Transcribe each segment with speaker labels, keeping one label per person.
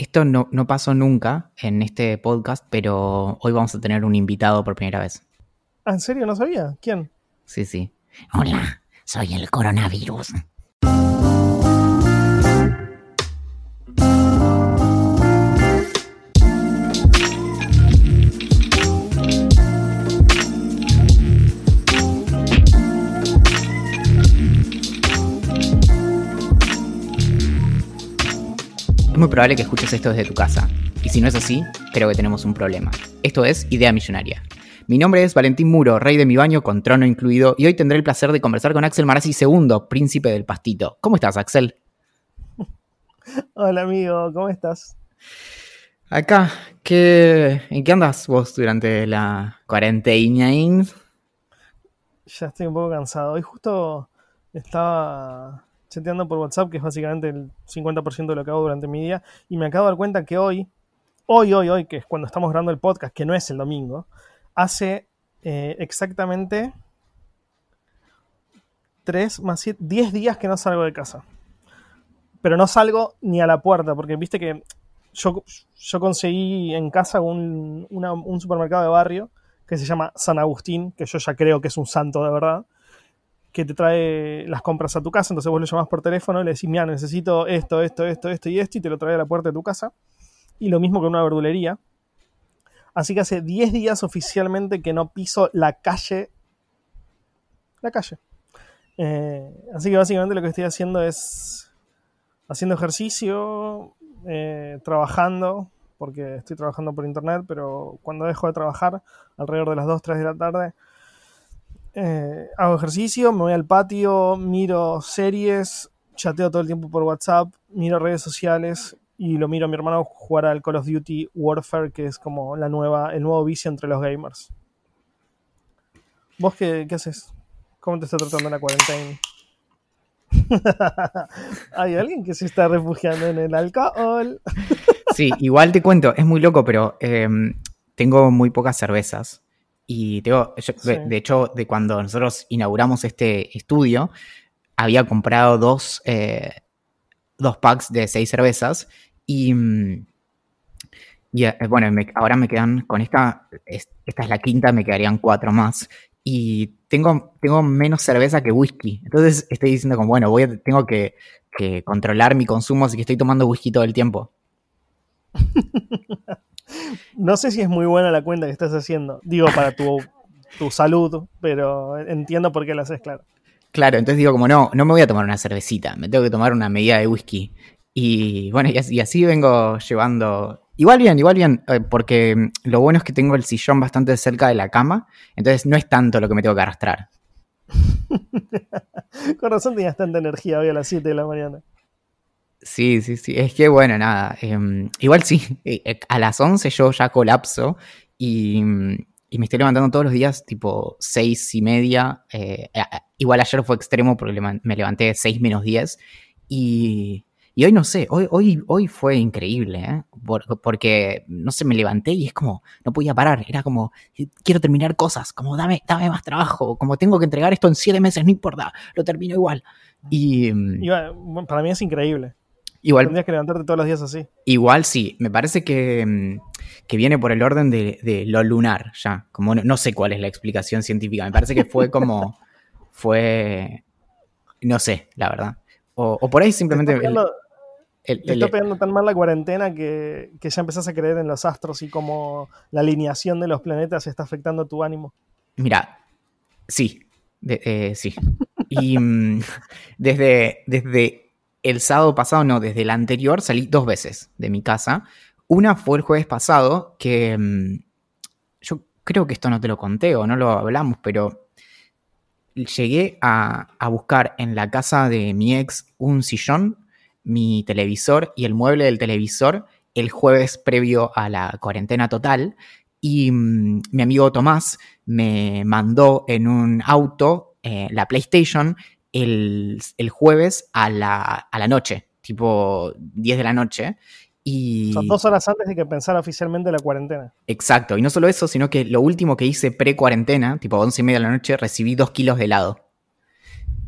Speaker 1: Esto no, no pasó nunca en este podcast, pero hoy vamos a tener un invitado por primera vez.
Speaker 2: ¿Ah, ¿En serio? ¿No sabía? ¿Quién?
Speaker 1: Sí, sí. Hola, soy el coronavirus. Muy probable que escuches esto desde tu casa. Y si no es así, creo que tenemos un problema. Esto es Idea Millonaria. Mi nombre es Valentín Muro, rey de mi baño con trono incluido, y hoy tendré el placer de conversar con Axel Marazzi II, príncipe del pastito. ¿Cómo estás, Axel?
Speaker 2: Hola amigo, ¿cómo estás?
Speaker 1: Acá, ¿qué, ¿en qué andas vos durante la cuarentena?
Speaker 2: Ya estoy un poco cansado. Hoy justo estaba chateando por WhatsApp, que es básicamente el 50% de lo que hago durante mi día, y me acabo de dar cuenta que hoy, hoy, hoy, hoy, que es cuando estamos grabando el podcast, que no es el domingo, hace eh, exactamente 3 más 7, 10 días que no salgo de casa. Pero no salgo ni a la puerta, porque viste que yo, yo conseguí en casa un, un supermercado de barrio que se llama San Agustín, que yo ya creo que es un santo de verdad, que te trae las compras a tu casa, entonces vos lo llamás por teléfono y le decís, mira, necesito esto, esto, esto, esto y esto, y te lo trae a la puerta de tu casa. Y lo mismo que una verdulería. Así que hace 10 días oficialmente que no piso la calle. La calle. Eh, así que básicamente lo que estoy haciendo es haciendo ejercicio, eh, trabajando, porque estoy trabajando por internet, pero cuando dejo de trabajar, alrededor de las 2, 3 de la tarde, eh, hago ejercicio, me voy al patio, miro series, chateo todo el tiempo por WhatsApp, miro redes sociales y lo miro a mi hermano jugar al Call of Duty Warfare, que es como la nueva, el nuevo vicio entre los gamers. ¿Vos qué, qué haces? ¿Cómo te está tratando la cuarentena? Hay alguien que se está refugiando en el alcohol.
Speaker 1: Sí, igual te cuento, es muy loco, pero em, tengo muy pocas cervezas. Y tengo, yo-
Speaker 2: Sí.
Speaker 1: de hecho, de cuando nosotros inauguramos este estudio, había comprado dos, eh, dos packs de seis cervezas. Y, mm, y, eh, bueno, me- ahora me quedan con esta, es- esta es la quinta, me quedarían cuatro más. Y tengo, tengo menos cerveza que whisky. Entonces estoy diciendo como, bueno, voy a- tengo que, que controlar mi consumo, así que estoy tomando whisky todo el tiempo.
Speaker 2: No sé si es muy buena la cuenta que estás haciendo. Digo, para tu, tu salud, pero entiendo por qué la haces, claro.
Speaker 1: Claro, entonces digo como no, no me voy a tomar una cervecita, me tengo que tomar una medida de whisky. Y bueno, y así, y así vengo llevando... Igual bien, igual bien, eh, porque lo bueno es que tengo el sillón bastante cerca de la cama, entonces no es tanto lo que me tengo que arrastrar.
Speaker 2: Con razón tenías tanta energía hoy a las 7 de la mañana.
Speaker 1: Sí, sí, sí, es que bueno, nada, em, igual sí, eh, eh, a las 11 yo ya colapso y, mm, y me estoy levantando todos los días tipo 6 y media, eh, igual ayer fue extremo porque me levanté 6 menos 10 y, y hoy no sé, hoy, hoy, hoy fue increíble, ¿eh? Por- porque no sé, me levanté y es como, no podía parar, era como, quiero terminar cosas, como dame, dame más trabajo, como tengo que entregar esto en 7 meses, no importa, lo termino igual. Y mm,
Speaker 2: Iba- bueno, para mí es increíble.
Speaker 1: Igual
Speaker 2: Tendrías que levantarte todos los días así.
Speaker 1: Igual sí, me parece que, mm, que viene por el orden de, de lo lunar, ya. Como no, no sé cuál es la explicación científica. Me parece que fue como. fue. No sé, la verdad. O, o por ahí simplemente.
Speaker 2: Te está
Speaker 1: el-
Speaker 2: pegando,
Speaker 1: el-
Speaker 2: te
Speaker 1: el-
Speaker 2: está pegando tan mal la cuarentena que, que ya empezás a creer en los astros y como la alineación de los planetas está afectando tu ánimo.
Speaker 1: Mira, sí, de- eh, sí. Y mm, desde, desde el sábado pasado, no, desde el anterior salí dos veces de mi casa. Una fue el jueves pasado, que mm, yo creo que esto no te lo conté o no lo hablamos, pero llegué a, buscar en la casa de mi ex un sillón, mi televisor y el mueble del televisor el jueves previo a la cuarentena total. Y mm, mi amigo Tomás me mandó en un auto eh, la PlayStation el, jueves a la, a la noche, tipo 10 de la noche. Y...
Speaker 2: Son dos horas antes de que pensara oficialmente la cuarentena.
Speaker 1: Exacto, y no solo eso, sino que lo último que hice pre-cuarentena, tipo 11 y media de la noche, recibí dos kilos de helado.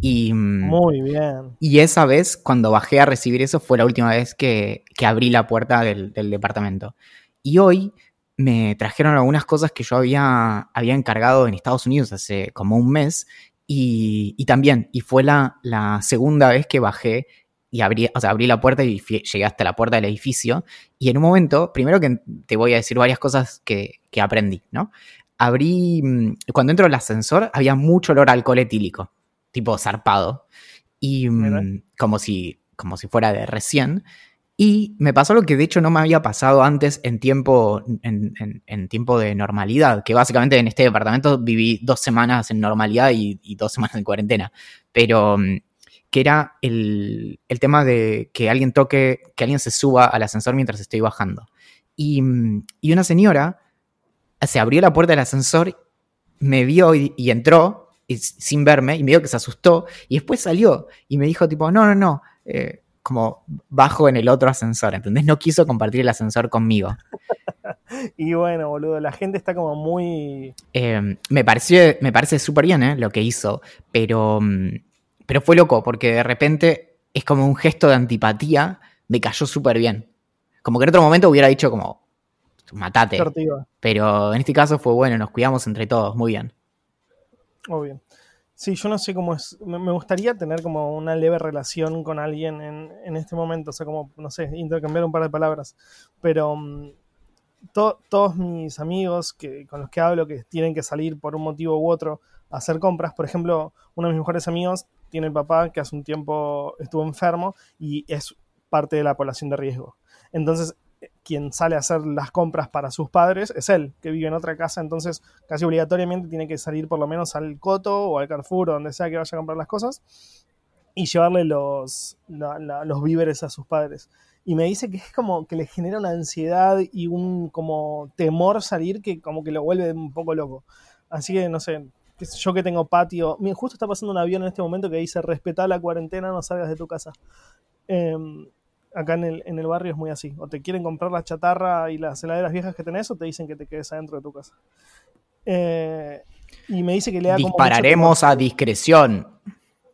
Speaker 1: Y,
Speaker 2: mm, Muy bien.
Speaker 1: Y esa vez, cuando bajé a recibir eso, fue la última vez que, abrí la puerta del, departamento. Y hoy me trajeron algunas cosas que yo había, había encargado en Estados Unidos hace como un mes. Y, también, y fue la, la segunda vez que bajé y abrí, o sea, abrí la puerta y llegué hasta la puerta del edificio. Y en un momento, primero que te voy a decir varias cosas que, aprendí, ¿no? Abrí, mm, cuando entro al ascensor había mucho olor a alcohol etílico, tipo zarpado, y mm, como si, como si fuera de recién. Y me pasó lo que de hecho no me había pasado antes en tiempo, en, tiempo de normalidad, que básicamente en este departamento viví dos semanas en normalidad y, y dos semanas en cuarentena. Pero mm, que era el, tema de que alguien toque, que alguien se suba al ascensor mientras estoy bajando. Y, una señora se abrió la puerta del ascensor, me vio y, entró sin verme y me dijo que se asustó y después salió y me dijo tipo, no, no, no, eh, como bajo en el otro ascensor, ¿entendés? No quiso compartir el ascensor conmigo.
Speaker 2: y bueno, boludo, la gente está como muy...
Speaker 1: Eh, me, pareció, me parece súper bien ¿eh? lo que hizo, pero... Mm, pero fue loco, porque de repente es como un gesto de antipatía, me cayó súper bien. Como que en otro momento hubiera dicho como, matate. Pero en este caso fue bueno, nos cuidamos entre todos, muy bien.
Speaker 2: Muy bien. Sí, yo no sé cómo es. Me gustaría tener como una leve relación con alguien en, este momento, o sea, como, no sé, intercambiar un par de palabras. Pero mm, todos mis amigos que, con los que hablo que tienen que salir por un motivo u otro a hacer compras, por ejemplo, uno de mis mejores amigos tiene el papá que hace un tiempo estuvo enfermo y es parte de la población de riesgo. Entonces, quien sale a hacer las compras para sus padres es él, que vive en otra casa, entonces casi obligatoriamente tiene que salir por lo menos al Coto o al Carrefour o donde sea que vaya a comprar las cosas y llevarle los, los víveres a sus padres. Y me dice que es como que le genera una ansiedad y un como temor salir que como que lo vuelve un poco loco. Así que no sé, yo que tengo patio, justo está pasando un avión en este momento que dice respetá la cuarentena, no salgas de tu casa. Em, acá en el, en el, barrio es muy así. O te quieren comprar la chatarra y las heladeras viejas que tenés o te dicen que te quedes adentro de tu casa. Eh, y me dice que le da
Speaker 1: Dispararemos a discreción.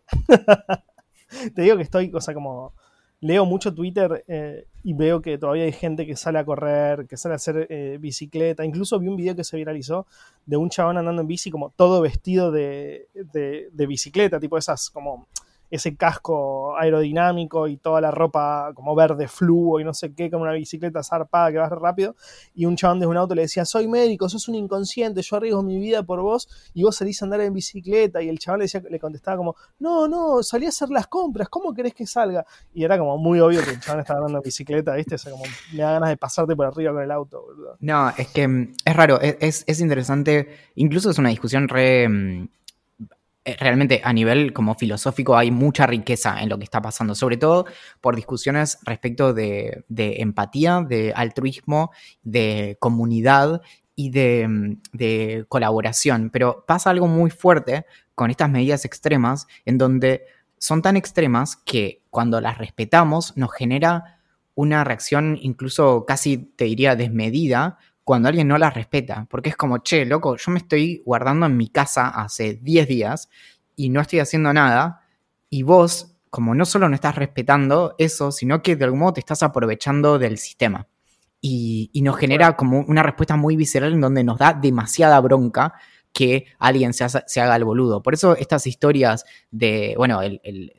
Speaker 2: te digo que estoy, cosa como leo mucho Twitter eh, y veo que todavía hay gente que sale a correr, que sale a hacer eh, bicicleta. Incluso vi un video que se viralizó de un chabón andando en bici como todo vestido de, de bicicleta, tipo esas como ese casco aerodinámico y toda la ropa como verde fluo y no sé qué, con una bicicleta zarpada que va rápido. Y un chabón desde un auto le decía, soy médico, sos un inconsciente, yo arriesgo mi vida por vos y vos salís a andar en bicicleta. Y el chabón le, decía, le contestaba como, no, no, salí a hacer las compras, ¿cómo querés que salga? Y era como muy obvio que el chabón estaba andando en bicicleta, ¿viste? O sea, como me da ganas de pasarte por arriba con el auto,
Speaker 1: No, es que mm, es raro, es, es interesante, incluso es una discusión re mm, realmente a nivel como filosófico hay mucha riqueza en lo que está pasando, sobre todo por discusiones respecto de, empatía, de altruismo, de comunidad y de, de, colaboración. Pero pasa algo muy fuerte con estas medidas extremas en donde son tan extremas que cuando las respetamos nos genera una reacción incluso casi, te diría, desmedida cuando alguien no la respeta, porque es como, che, loco, yo me estoy guardando en mi casa hace 10 días y no estoy haciendo nada, y vos, como no solo no estás respetando eso, sino que de algún modo te estás aprovechando del sistema. Y, nos genera como una respuesta muy visceral en donde nos da demasiada bronca que alguien se, haga el boludo. Por eso estas historias de, bueno,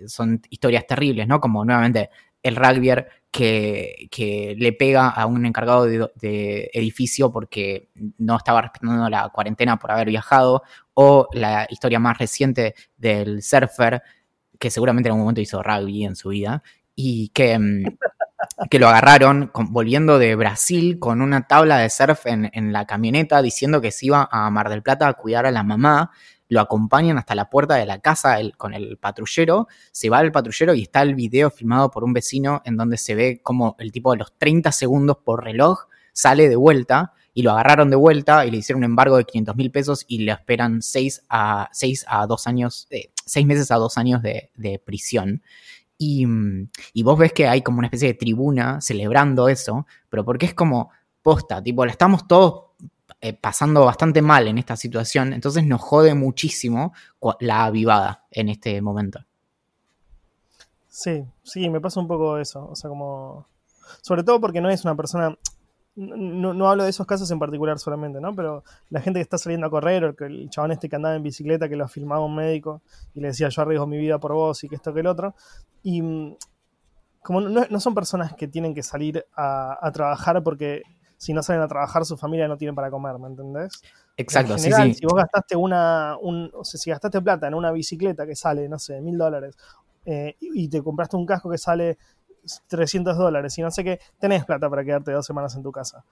Speaker 1: son historias terribles, ¿no? Como nuevamente el rugbyer que, le pega a un encargado de, edificio porque no estaba respetando la cuarentena por haber viajado, o la historia más reciente del surfer, que seguramente en algún momento hizo rugby en su vida, y que, mm, que lo agarraron volviendo de Brasil con una tabla de surf en, en la camioneta diciendo que se iba a Mar del Plata a cuidar a la mamá lo acompañan hasta la puerta de la casa con el patrullero, se va el patrullero y está el video filmado por un vecino en donde se ve como el tipo de los 30 segundos por reloj sale de vuelta y lo agarraron de vuelta y le hicieron un embargo de 500 mil pesos y le esperan 6 a, 6 a 2 años, eh, 6 meses a 2 años de, de prisión. Y, y, vos ves que hay como una especie de tribuna celebrando eso, pero porque es como posta, tipo, estamos todos eh, pasando bastante mal en esta situación, entonces nos jode muchísimo la avivada en este momento.
Speaker 2: Sí, sí, me pasa un poco eso, o sea, como... Sobre todo porque no es una persona, no, no, hablo de esos casos en particular solamente, ¿no? Pero la gente que está saliendo a correr, o el chabón este que andaba en bicicleta, que lo filmaba un médico y le decía yo arriesgo mi vida por vos y que esto que el otro. Y mm, como no, no son personas que tienen que salir a, a, trabajar porque si no salen a trabajar su familia no tienen para comer, ¿me entendés?
Speaker 1: Exacto,
Speaker 2: en general,
Speaker 1: sí, sí.
Speaker 2: Si vos gastaste una, un, o sea, si gastaste plata en una bicicleta que sale, no sé, mil dólares, eh, y te compraste un casco que sale 300 dólares y no sé qué, tenés plata para quedarte dos semanas en tu casa.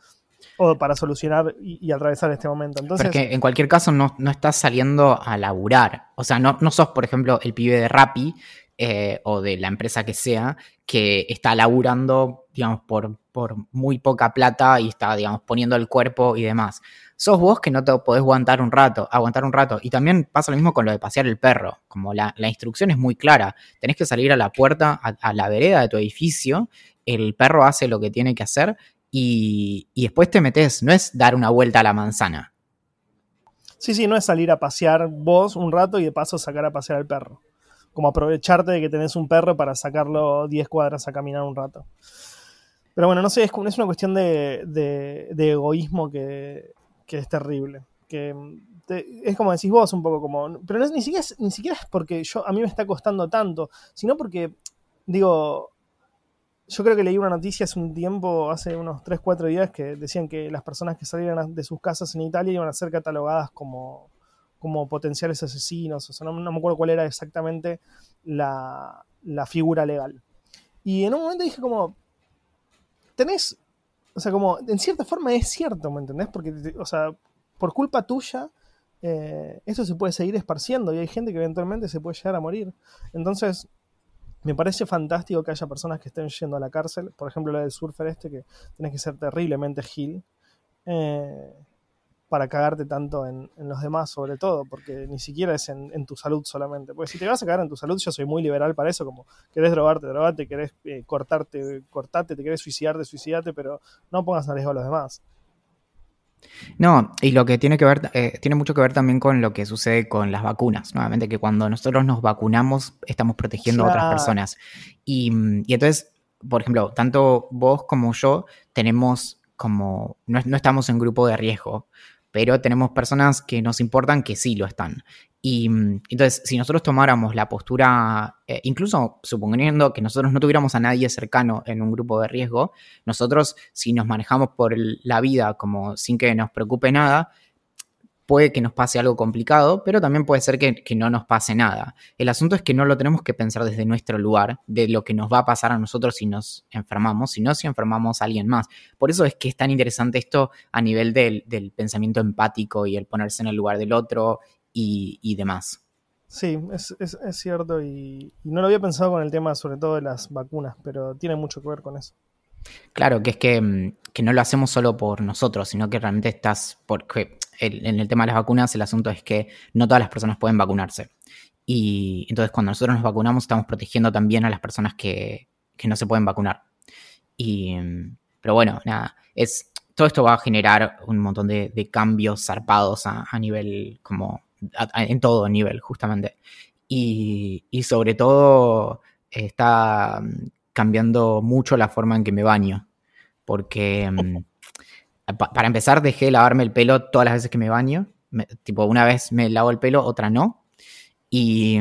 Speaker 2: O para solucionar y, y atravesar este momento. Entonces,
Speaker 1: Porque en cualquier caso no, no, estás saliendo a laburar. O sea, no, no sos, por ejemplo, el pibe de Rappi eh, o de la empresa que sea que está laburando, digamos, por, por muy poca plata y está, digamos, poniendo el cuerpo y demás. Sos vos que no te podés aguantar un rato, aguantar un rato. Y también pasa lo mismo con lo de pasear el perro. Como la, la instrucción es muy clara. Tenés que salir a la puerta, a, la vereda de tu edificio. El perro hace lo que tiene que hacer y, y después te metes. No es dar una vuelta a la manzana.
Speaker 2: Sí, sí, no es salir a pasear vos un rato y de paso sacar a pasear al perro. Como aprovecharte de que tenés un perro para sacarlo 10 cuadras a caminar un rato. Pero bueno, no sé, es, es una cuestión de, de, de egoísmo que, que, es terrible. Que te, es como decís vos, un poco como. Pero no, ni, siquiera es, ni siquiera es porque yo, a mí me está costando tanto, sino porque, digo, yo creo que leí una noticia hace un tiempo, hace unos 3, 4 días, que decían que las personas que salieran de sus casas en Italia iban a ser catalogadas como, como potenciales asesinos. O sea, no, me acuerdo cuál era exactamente la, la, figura legal. Y en un momento dije como, tenés, o sea, como, en cierta forma es cierto, ¿me entendés? Porque, o sea, por culpa tuya, eh, esto se puede seguir esparciendo y hay gente que eventualmente se puede llegar a morir. Entonces, me parece fantástico que haya personas que estén yendo a la cárcel. Por ejemplo, la del surfer este, que tenés que ser terriblemente gil. Eh, para cagarte tanto en, en, los demás, sobre todo, porque ni siquiera es en, en, tu salud solamente. Porque si te vas a cagar en tu salud, yo soy muy liberal para eso, como querés drogarte, drogate, querés eh, cortarte, cortate, te querés suicidarte, suicidate, pero no pongas en riesgo a los demás.
Speaker 1: No, y lo que tiene que ver, eh, tiene mucho que ver también con lo que sucede con las vacunas. Nuevamente, que cuando nosotros nos vacunamos, estamos protegiendo claro. a otras personas. Y, y, entonces, por ejemplo, tanto vos como yo tenemos como, no, no estamos en grupo de riesgo, pero tenemos personas que nos importan que sí lo están. Y entonces, si nosotros tomáramos la postura, eh, incluso suponiendo que nosotros no tuviéramos a nadie cercano en un grupo de riesgo, nosotros si nos manejamos por la vida como sin que nos preocupe nada, puede que nos pase algo complicado, pero también puede ser que, que, no nos pase nada. El asunto es que no lo tenemos que pensar desde nuestro lugar, de lo que nos va a pasar a nosotros si nos enfermamos, sino si enfermamos a alguien más. Por eso es que es tan interesante esto a nivel del, del pensamiento empático y el ponerse en el lugar del otro y, y demás.
Speaker 2: Sí, es, es, es cierto y, y, no lo había pensado con el tema sobre todo de las vacunas, pero tiene mucho que ver con eso.
Speaker 1: Claro, que es que, que no lo hacemos solo por nosotros, sino que realmente estás, porque en el tema de las vacunas el asunto es que no todas las personas pueden vacunarse. Y entonces cuando nosotros nos vacunamos estamos protegiendo también a las personas que, que no se pueden vacunar. Y, pero bueno, nada, es, todo esto va a generar un montón de, cambios zarpados a, nivel, como, en todo nivel, justamente. Y, y sobre todo está cambiando mucho la forma en que me baño. Porque, pa para empezar, dejé de lavarme el pelo todas las veces que me baño. Tipo, una vez me lavo el pelo, otra no. Y,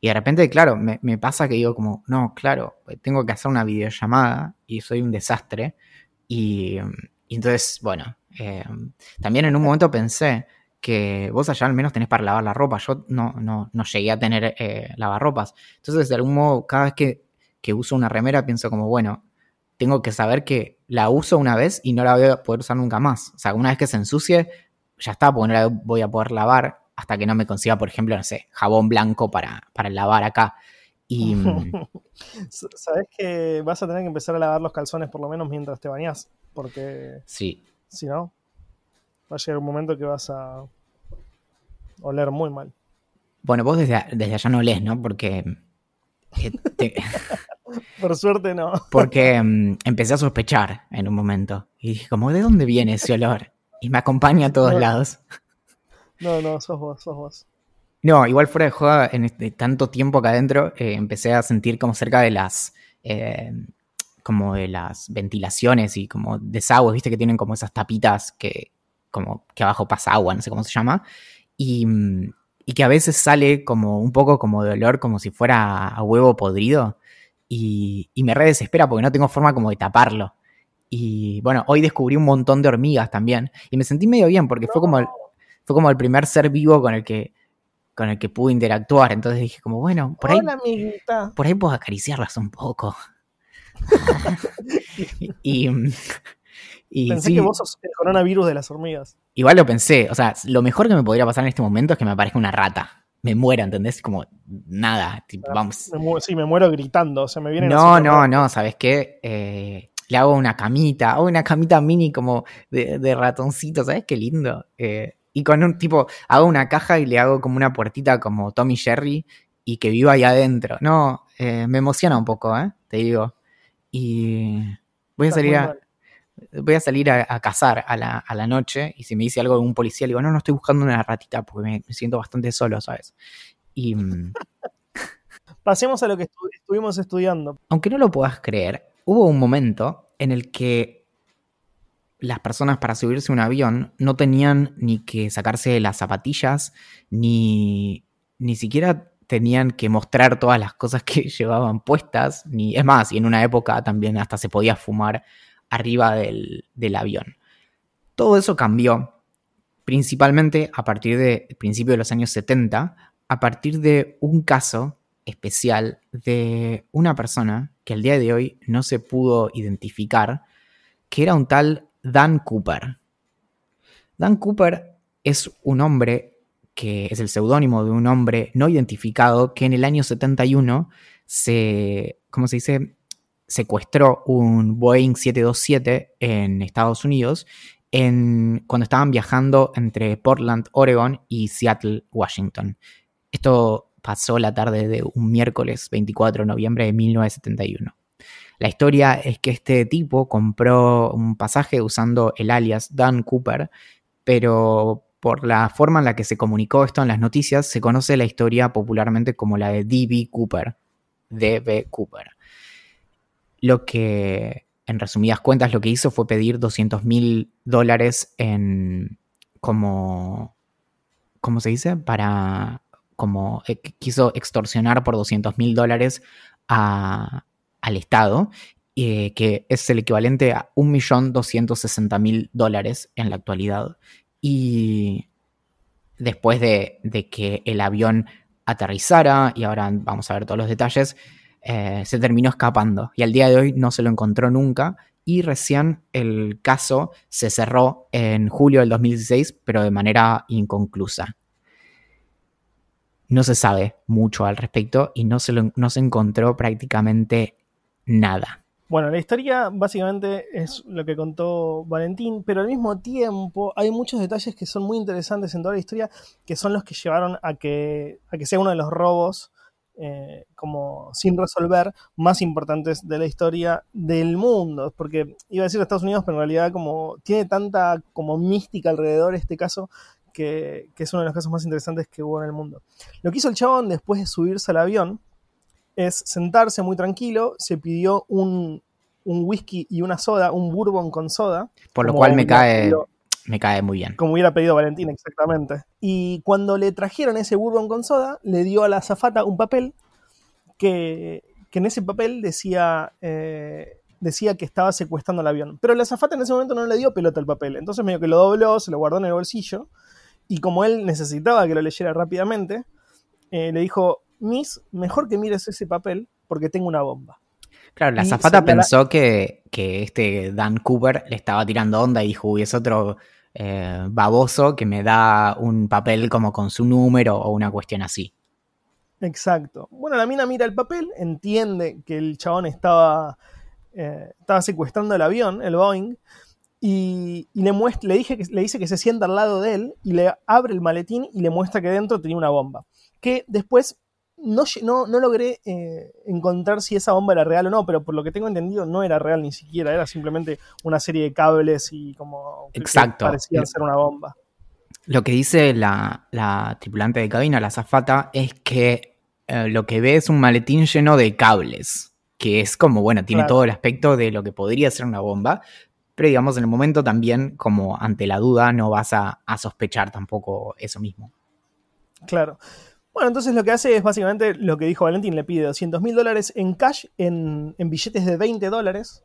Speaker 1: y de repente, claro, me, pasa que digo como, no, claro, tengo que hacer una videollamada y soy un desastre. Y, y entonces, bueno, eh, también en un momento pensé que vos allá al menos tenés para lavar la ropa. Yo no, no, no llegué a tener eh, lavarropas. Entonces, de algún modo, cada vez que, que uso una remera, pienso como, bueno, tengo que saber que la uso una vez y no la voy a poder usar nunca más. O sea, una vez que se ensucie, ya está, porque no la voy a poder lavar hasta que no me consiga, por ejemplo, no sé, jabón blanco para, para lavar acá. Y...
Speaker 2: Sabes que vas a tener que empezar a lavar los calzones por lo menos mientras te bañas, porque
Speaker 1: sí.
Speaker 2: si no, Va a llegar un momento que vas a oler muy mal.
Speaker 1: Bueno, vos desde, desde allá no lees, ¿no? Porque. eh, te-
Speaker 2: Por suerte no.
Speaker 1: porque mm, empecé a sospechar en un momento. Y dije, como, ¿de dónde viene ese olor? Y me acompaña a todos
Speaker 2: No.
Speaker 1: lados.
Speaker 2: No, no, sos vos, sos vos.
Speaker 1: No, igual fuera de joda, en este, tanto tiempo acá adentro, eh, empecé a sentir como cerca de las. eh, como de las ventilaciones y como desagües, viste que tienen como esas tapitas que. como que abajo pasa agua, no sé cómo se llama. Y, mm, y que a veces sale como un poco como de olor, como si fuera a huevo podrido. Y, y me re desespera porque no tengo forma como de taparlo. Y bueno, hoy descubrí un montón de hormigas también. Y me sentí medio bien porque fue como el, fue como el primer ser vivo con el que con el que pude interactuar. Entonces dije como, bueno, por ahí,
Speaker 2: Hola, amiguita.
Speaker 1: por ahí puedo acariciarlas un poco. y y
Speaker 2: Pensé
Speaker 1: sí,
Speaker 2: que vos sos el coronavirus de las hormigas.
Speaker 1: igual lo pensé. O sea, lo mejor que me podría pasar en este momento es que me aparezca una rata. Me muera, ¿entendés? Como nada. tipo, vamos.
Speaker 2: Me sí, me muero gritando. O sea, me vienen
Speaker 1: No, no, no, ¿sabes qué? Eh, le hago una camita, hago una camita mini como de, de ratoncito, ¿sabes qué lindo? Eh, y con un tipo, hago una caja y le hago como una puertita como Tommy Jerry y que viva ahí adentro. No, eh, me emociona un poco, ¿eh? Te digo. Y voy a salir a. voy a salir a, a cazar a la, a la noche y si me dice algo de un policía, le digo, no, no estoy buscando una ratita porque me, me siento bastante solo, ¿sabes? Y... mm,
Speaker 2: Pasemos a lo que estu- estuvimos estudiando.
Speaker 1: aunque no lo puedas creer, hubo un momento en el que las personas para subirse a un avión no tenían ni que sacarse las zapatillas, ni, ni siquiera tenían que mostrar todas las cosas que llevaban puestas, ni es más, y en una época también hasta se podía fumar arriba del, del avión. Todo eso cambió, principalmente a partir de principio de los años 70, a partir de un caso especial de una persona que al día de hoy no se pudo identificar, que era un tal Dan Cooper. Dan Cooper es un hombre que es el seudónimo de un hombre no identificado que en el año 71 se, ¿cómo se dice? Secuestró un Boeing 727 en Estados Unidos en, cuando estaban viajando entre Portland, Oregon y Seattle, Washington. Esto pasó la tarde de un miércoles 24 de noviembre de 1971. La historia es que este tipo compró un pasaje usando el alias Dan Cooper, pero por la forma en la que se comunicó esto en las noticias, se conoce la historia popularmente como la de D.B. Cooper. D.B. Cooper. Lo que, en resumidas cuentas, lo que hizo fue pedir 200 mil dólares en como, ¿cómo se dice? Para, como eh, quiso extorsionar por 200 mil dólares a, al Estado, eh, que es el equivalente a 1.260.000 dólares en la actualidad. Y después de, de, que el avión aterrizara, y ahora vamos a ver todos los detalles, eh, se terminó escapando. Y al día de hoy no se lo encontró nunca. Y recién el caso se cerró en julio del 2016, pero de manera inconclusa no se sabe mucho al respecto y no se, no se encontró prácticamente nada.
Speaker 2: Bueno, la historia básicamente es lo que contó Valentín, pero al mismo tiempo hay muchos detalles que son muy interesantes en toda la historia, que son los que llevaron a que, a que sea uno de los robos eh, como sin resolver más importantes de la historia del mundo. Porque iba a decir Estados Unidos, pero en realidad como tiene tanta como mística alrededor este caso que, que, es uno de los casos más interesantes que hubo en el mundo. Lo que hizo el chabón después de subirse al avión es sentarse muy tranquilo, se pidió un, un whisky y una soda, un bourbon con soda.
Speaker 1: Por lo cual me cae, me cae muy bien.
Speaker 2: Como hubiera pedido Valentín, exactamente. Y cuando le trajeron ese bourbon con soda, le dio a la azafata un papel que, que en ese papel decía... Eh, decía que estaba secuestrando el avión. Pero la azafata en ese momento no le dio pelota al papel. Entonces medio que lo dobló, se lo guardó en el bolsillo y como él necesitaba que lo leyera rápidamente, eh, le dijo, Miss, mejor que mires ese papel porque tengo una bomba.
Speaker 1: Claro, la zafata pensó que, que, este Dan Cooper le estaba tirando onda y dijo, uy, es otro eh, baboso que me da un papel como con su número o una cuestión así.
Speaker 2: Exacto. Bueno, la mina mira el papel, entiende que el chabón estaba, eh, estaba secuestrando el avión, el Boeing, y, le, muestra, le, dije que, le dice que se sienta al lado de él y le abre el maletín y le muestra que dentro tenía una bomba. Que después no, no, no logré eh, encontrar si esa bomba era real o no, pero por lo que tengo entendido no era real ni siquiera, era simplemente una serie de cables y como
Speaker 1: Exacto.
Speaker 2: parecía ser una bomba.
Speaker 1: Lo que dice la, tripulante de cabina, la zafata, es que eh, lo que ve es un maletín lleno de cables, que es como, bueno, tiene todo el aspecto de lo que podría ser una bomba, pero digamos, en el momento también, como ante la duda, no vas a, sospechar tampoco eso mismo.
Speaker 2: Claro. Bueno, entonces lo que hace es básicamente lo que dijo Valentín, le pide 200 mil dólares en cash, en, billetes de 20 dólares,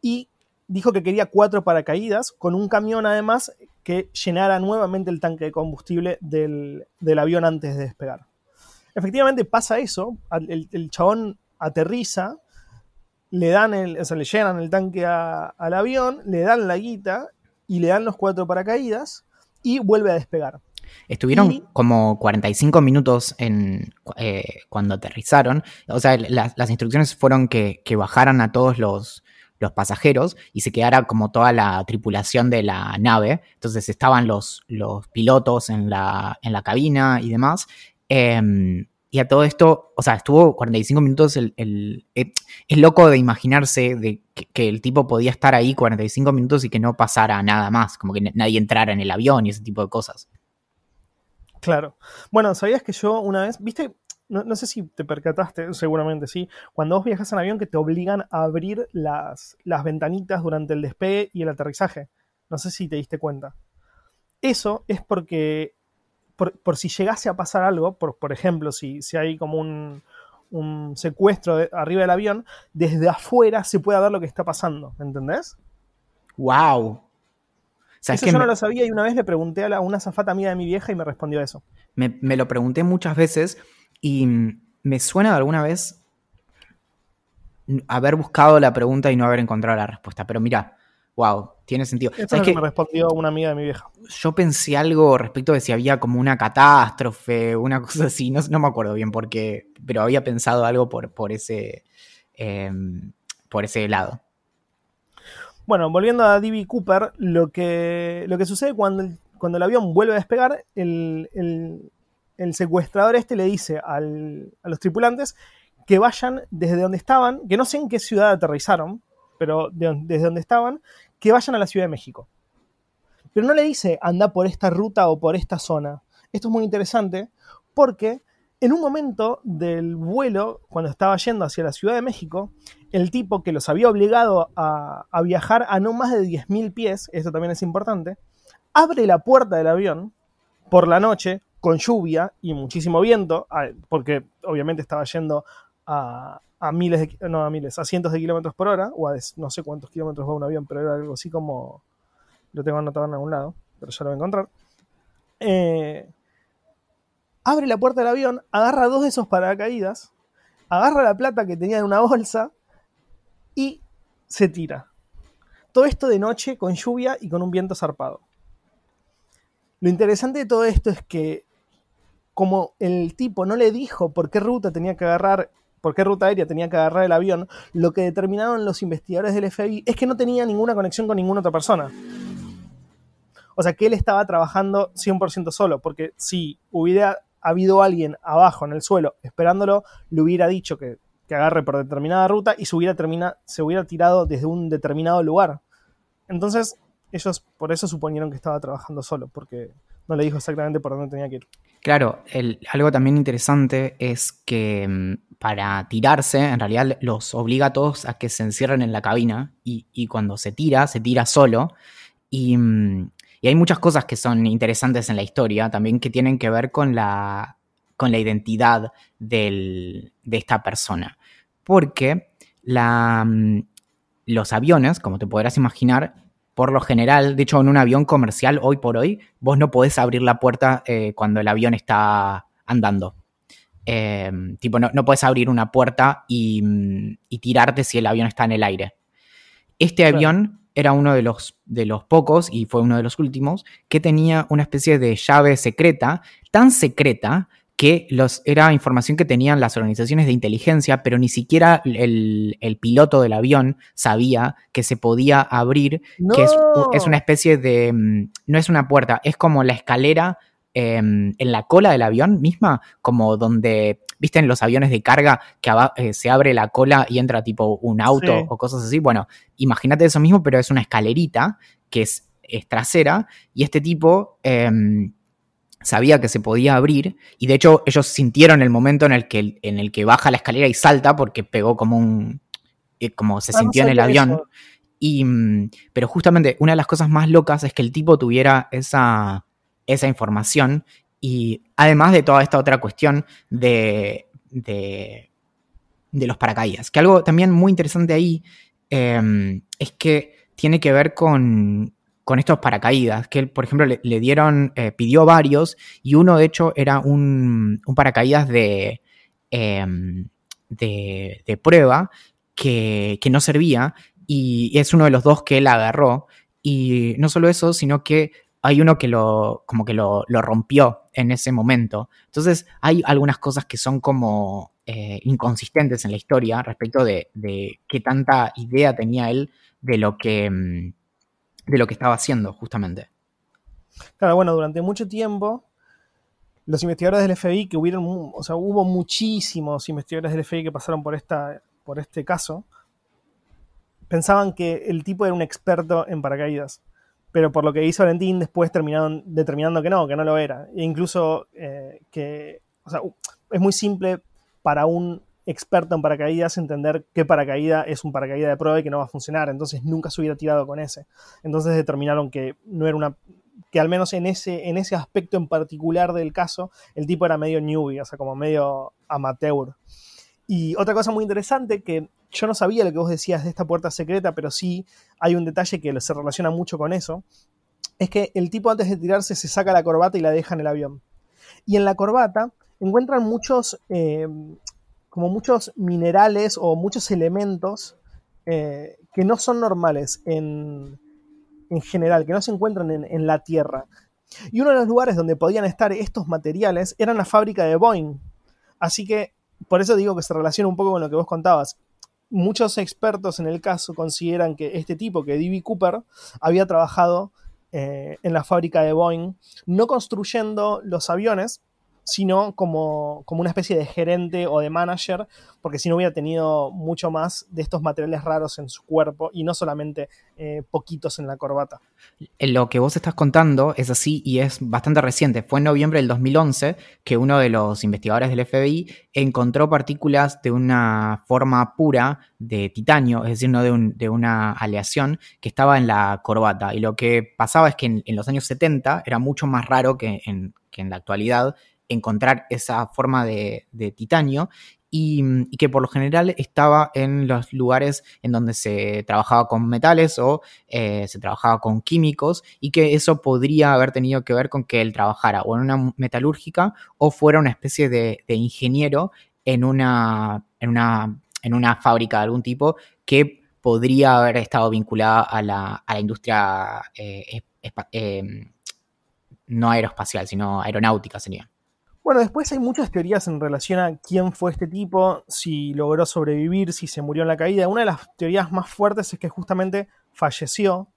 Speaker 2: y dijo que quería cuatro paracaídas, con un camión además que llenara nuevamente el tanque de combustible del, avión antes de despegar. Efectivamente pasa eso, el, chabón aterriza, le dan el, o sea, le llenan el tanque al avión, le dan la guita y le dan los cuatro paracaídas y vuelve a despegar.
Speaker 1: Estuvieron como 45 minutos en, eh, cuando aterrizaron. O sea, las instrucciones fueron que, bajaran a todos los, los, pasajeros y se quedara como toda la tripulación de la nave. Entonces estaban los, los pilotos en la, en la cabina y demás. Em, y a todo esto, o sea, estuvo 45 minutos el, eh, es loco de imaginarse de que, el tipo podía estar ahí 45 minutos y que no pasara nada más, como que nadie entrara en el avión y ese tipo de cosas.
Speaker 2: Claro. Bueno, ¿sabías que yo una vez, viste, no, sé si te percataste, seguramente sí, cuando vos viajas en avión que te obligan a abrir las, las ventanitas durante el despegue y el aterrizaje? No sé si te diste cuenta. Eso es porque por, si llegase a pasar algo, por, por ejemplo, si, si hay como un, secuestro arriba del avión, desde afuera se puede ver lo que está pasando, ¿entendés?
Speaker 1: ¡Wow!
Speaker 2: Eso yo no lo sabía y una vez le pregunté a, una zafata amiga de mi vieja y me respondió eso.
Speaker 1: Me, me, lo pregunté muchas veces y me suena de alguna vez haber buscado la pregunta y no haber encontrado la respuesta. Pero mira, wow, tiene sentido.
Speaker 2: Esto es que me respondió una amiga de mi vieja.
Speaker 1: Yo pensé algo respecto de si había como una catástrofe, una cosa así, no, no me acuerdo bien por qué, pero había pensado algo por, por, ese, em, por ese lado.
Speaker 2: Bueno, volviendo a D.B. Cooper, lo que, lo que sucede cuando el, cuando el avión vuelve a despegar, el, secuestrador este le dice a los tripulantes que vayan desde donde estaban, que no sé en qué ciudad aterrizaron, pero desde donde estaban, que vayan a la Ciudad de México. Pero no le dice anda por esta ruta o por esta zona. Esto es muy interesante porque en un momento del vuelo, cuando estaba yendo hacia la Ciudad de México, el tipo que los había obligado a, viajar a no más de 10.000 pies, esto también es importante, abre la puerta del avión por la noche con lluvia y muchísimo viento, porque obviamente estaba yendo a, a miles de, no a miles, a cientos de kilómetros por hora, o a no sé cuántos kilómetros va un avión, pero era algo así como, lo tengo anotado en algún lado, pero ya lo voy a encontrar. Eh, abre la puerta del avión, agarra dos de esos paracaídas, agarra la plata que tenía en una bolsa y se tira. Todo esto de noche, con lluvia y con un viento zarpado. Lo interesante de todo esto es que como el tipo no le dijo por qué ruta tenía que agarrar por qué ruta aérea tenía que agarrar el avión, lo que determinaron los investigadores del FBI es que no tenía ninguna conexión con ninguna otra persona. O sea, que él estaba trabajando 100% solo, porque si hubiera habido alguien abajo en el suelo esperándolo, le hubiera dicho que, agarre por determinada ruta y se hubiera, se hubiera tirado desde un determinado lugar. Entonces, ellos por eso suponieron que estaba trabajando solo, porque no le dijo exactamente por dónde tenía que ir.
Speaker 1: Claro, algo también interesante es que mm, para tirarse, en realidad los obliga a todos a que se encierren en la cabina y, cuando se tira, se tira solo. Mm, y, hay muchas cosas que son interesantes en la historia, también que tienen que ver con la, con la identidad de esta persona. Porque la, mm, los aviones, como te podrás imaginar, por lo general, de hecho, en un avión comercial, hoy por hoy, vos no podés abrir la puerta eh, cuando el avión está andando. Em, tipo, no, no, puedes abrir una puerta y, tirarte si el avión está en el aire. Este avión era uno de los, de los pocos, y fue uno de los últimos, que tenía una especie de llave secreta, tan secreta que los, era información que tenían las organizaciones de inteligencia, pero ni siquiera el, piloto del avión sabía que se podía abrir, que es, es, una especie de, mm, no es una puerta, es como la escalera em, en la cola del avión misma, como donde, viste en los aviones de carga que eh, se abre la cola y entra tipo un auto o cosas así. Bueno, imagínate eso mismo, pero es una escalerita que es, es trasera y este tipo em, sabía que se podía abrir y de hecho ellos sintieron el momento en el que, en el que baja la escalera y salta porque pegó como un... Eh, como se ah, sintió en el avión. Y, mm, pero justamente una de las cosas más locas es que el tipo tuviera esa, esa información y además de toda esta otra cuestión de, de, los paracaídas. Que algo también muy interesante ahí em, es que tiene que ver con, estos paracaídas, que él, por ejemplo, le, dieron, eh, pidió varios, y uno de hecho era un, paracaídas em, de, de, prueba que, no servía, y es uno de los dos que él agarró. Y no solo eso, sino que hay uno que lo, como que lo, rompió en ese momento. Entonces, hay algunas cosas que son como eh, inconsistentes en la historia respecto de, de, qué tanta idea tenía él de lo que mm, de lo que estaba haciendo, justamente.
Speaker 2: Claro, bueno, durante mucho tiempo, los investigadores del FBI, que hubieron, o sea, hubo muchísimos investigadores del FBI que pasaron por, esta, por este caso, pensaban que el tipo era un experto en paracaídas. Pero por lo que hizo Valentín, después terminaron determinando que no, que no lo era. E incluso eh, que, o sea, es muy simple para un experto en paracaídas entender qué paracaídas es un paracaídas de prueba y que no va a funcionar, entonces nunca se hubiera tirado con ese. Entonces determinaron que no era una que al menos en ese, en ese aspecto en particular del caso, el tipo era medio newbie, o sea, como medio amateur. Y otra cosa muy interesante que yo no sabía lo que vos decías de esta puerta secreta, pero sí hay un detalle que se relaciona mucho con eso, es que el tipo antes de tirarse se saca la corbata y la deja en el avión. Y en la corbata encuentran muchos, eh, como muchos minerales o muchos elementos eh, que no son normales en, general, que no se encuentran en, la Tierra. Y uno de los lugares donde podían estar estos materiales era la fábrica de Boeing. Así que por eso digo que se relaciona un poco con lo que vos contabas. Muchos expertos en el caso consideran que este tipo, que D.B. Cooper, había trabajado eh, en la fábrica de Boeing, no construyendo los aviones, sino como, como, una especie de gerente o de manager, porque si no hubiera tenido mucho más de estos materiales raros en su cuerpo y no solamente eh, poquitos en la corbata.
Speaker 1: Lo que vos estás contando es así y es bastante reciente. Fue en noviembre del 2011 que uno de los investigadores del FBI encontró partículas de una forma pura de titanio, es decir, no de, de una aleación que estaba en la corbata. Y lo que pasaba es que en, los años 70 era mucho más raro que en, que en la actualidad encontrar esa forma de, titanio y, que por lo general estaba en los lugares en donde se trabajaba con metales o eh, se trabajaba con químicos y que eso podría haber tenido que ver con que él trabajara o en una metalúrgica o fuera una especie de, ingeniero en una, en, una, en una fábrica de algún tipo que podría haber estado vinculada a la, industria eh, eh, no aeroespacial, sino aeronáutica sería.
Speaker 2: Bueno, después hay muchas teorías en relación a quién fue este tipo, si logró sobrevivir, si se murió en la caída. Una de las teorías más fuertes es que justamente falleció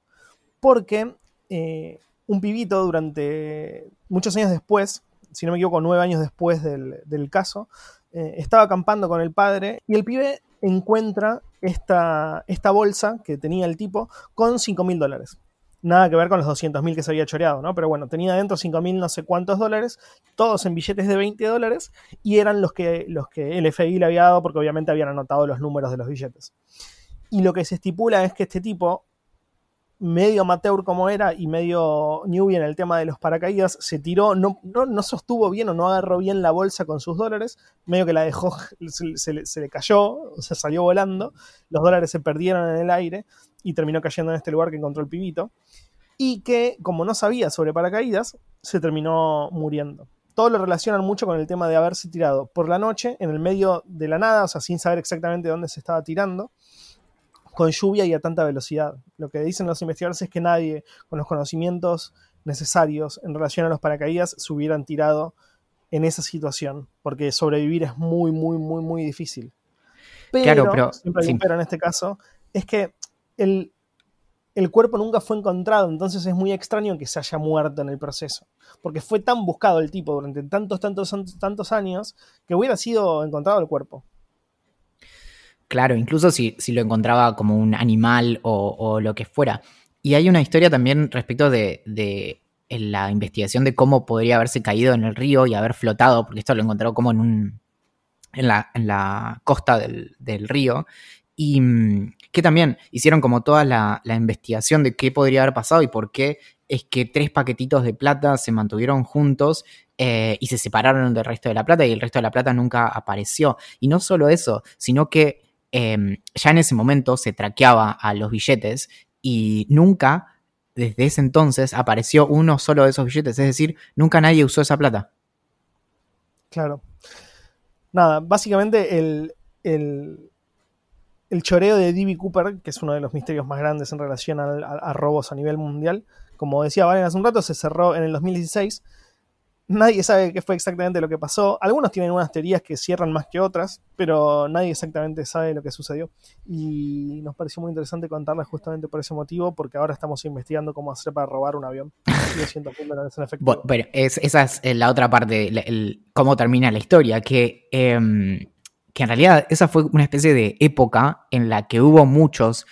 Speaker 2: porque eh, un pibito durante muchos años después, si no me equivoco, nueve años después del, caso, eh, estaba acampando con el padre y el pibe encuentra esta, esta bolsa que tenía el tipo con 5 mil dólares nada que ver con los 200.000 que se había choreado, ¿no? Pero bueno, tenía dentro 5.000 no sé cuántos dólares, todos en billetes de 20 dólares, y eran los que, los que el FBI le había dado porque obviamente habían anotado los números de los billetes. Y lo que se estipula es que este tipo, medio amateur como era y medio newbie en el tema de los paracaídas, se tiró, no, no, sostuvo bien o no agarró bien la bolsa con sus dólares, medio que la dejó, se, se le cayó, o sea, salió volando, los dólares se perdieron en el aire y terminó cayendo en este lugar que encontró el pibito y que, como no sabía sobre paracaídas, se terminó muriendo. Todo lo relacionan mucho con el tema de haberse tirado por la noche, en el medio de la nada, o sea, sin saber exactamente dónde se estaba tirando, con lluvia y a tanta velocidad. Lo que dicen los investigadores es que nadie con los conocimientos necesarios en relación a los paracaídas se hubieran tirado en esa situación, porque sobrevivir es muy, muy, muy, muy difícil.
Speaker 1: claro, pero,
Speaker 2: siempre hay un pero en este caso, es que el, el cuerpo nunca fue encontrado, entonces es muy extraño que se haya muerto en el proceso, porque fue tan buscado el tipo durante tantos, tantos, tantos años que hubiera sido encontrado el cuerpo.
Speaker 1: Claro, incluso si, si lo encontraba como un animal o, lo que fuera. Y hay una historia también respecto de, de la investigación de cómo podría haberse caído en el río y haber flotado, porque esto lo encontró como en un. en la, en la costa del, del río. Y mm, que también hicieron como toda la, la, investigación de qué podría haber pasado y por qué es que tres paquetitos de plata se mantuvieron juntos eh, y se separaron del resto de la plata y el resto de la plata nunca apareció. Y no solo eso, sino que Em, ya en ese momento se traqueaba a los billetes y nunca, desde ese entonces, apareció uno solo de esos billetes. Es decir, nunca nadie usó esa plata.
Speaker 2: Claro. Nada, básicamente el, el, choreo de D.B. Cooper, que es uno de los misterios más grandes en relación a, robos a nivel mundial, como decía Valen hace un rato, se cerró en el 2016 Nadie sabe qué fue exactamente lo que pasó. Algunos tienen unas teorías que cierran más que otras, pero nadie exactamente sabe lo que sucedió. Y nos pareció muy interesante contarles justamente por ese motivo, porque ahora estamos investigando cómo hacer para robar un avión.
Speaker 1: bueno, pero esa es eh, la otra parte, cómo termina la historia, que, em, que en realidad esa fue una especie de época en la que hubo muchos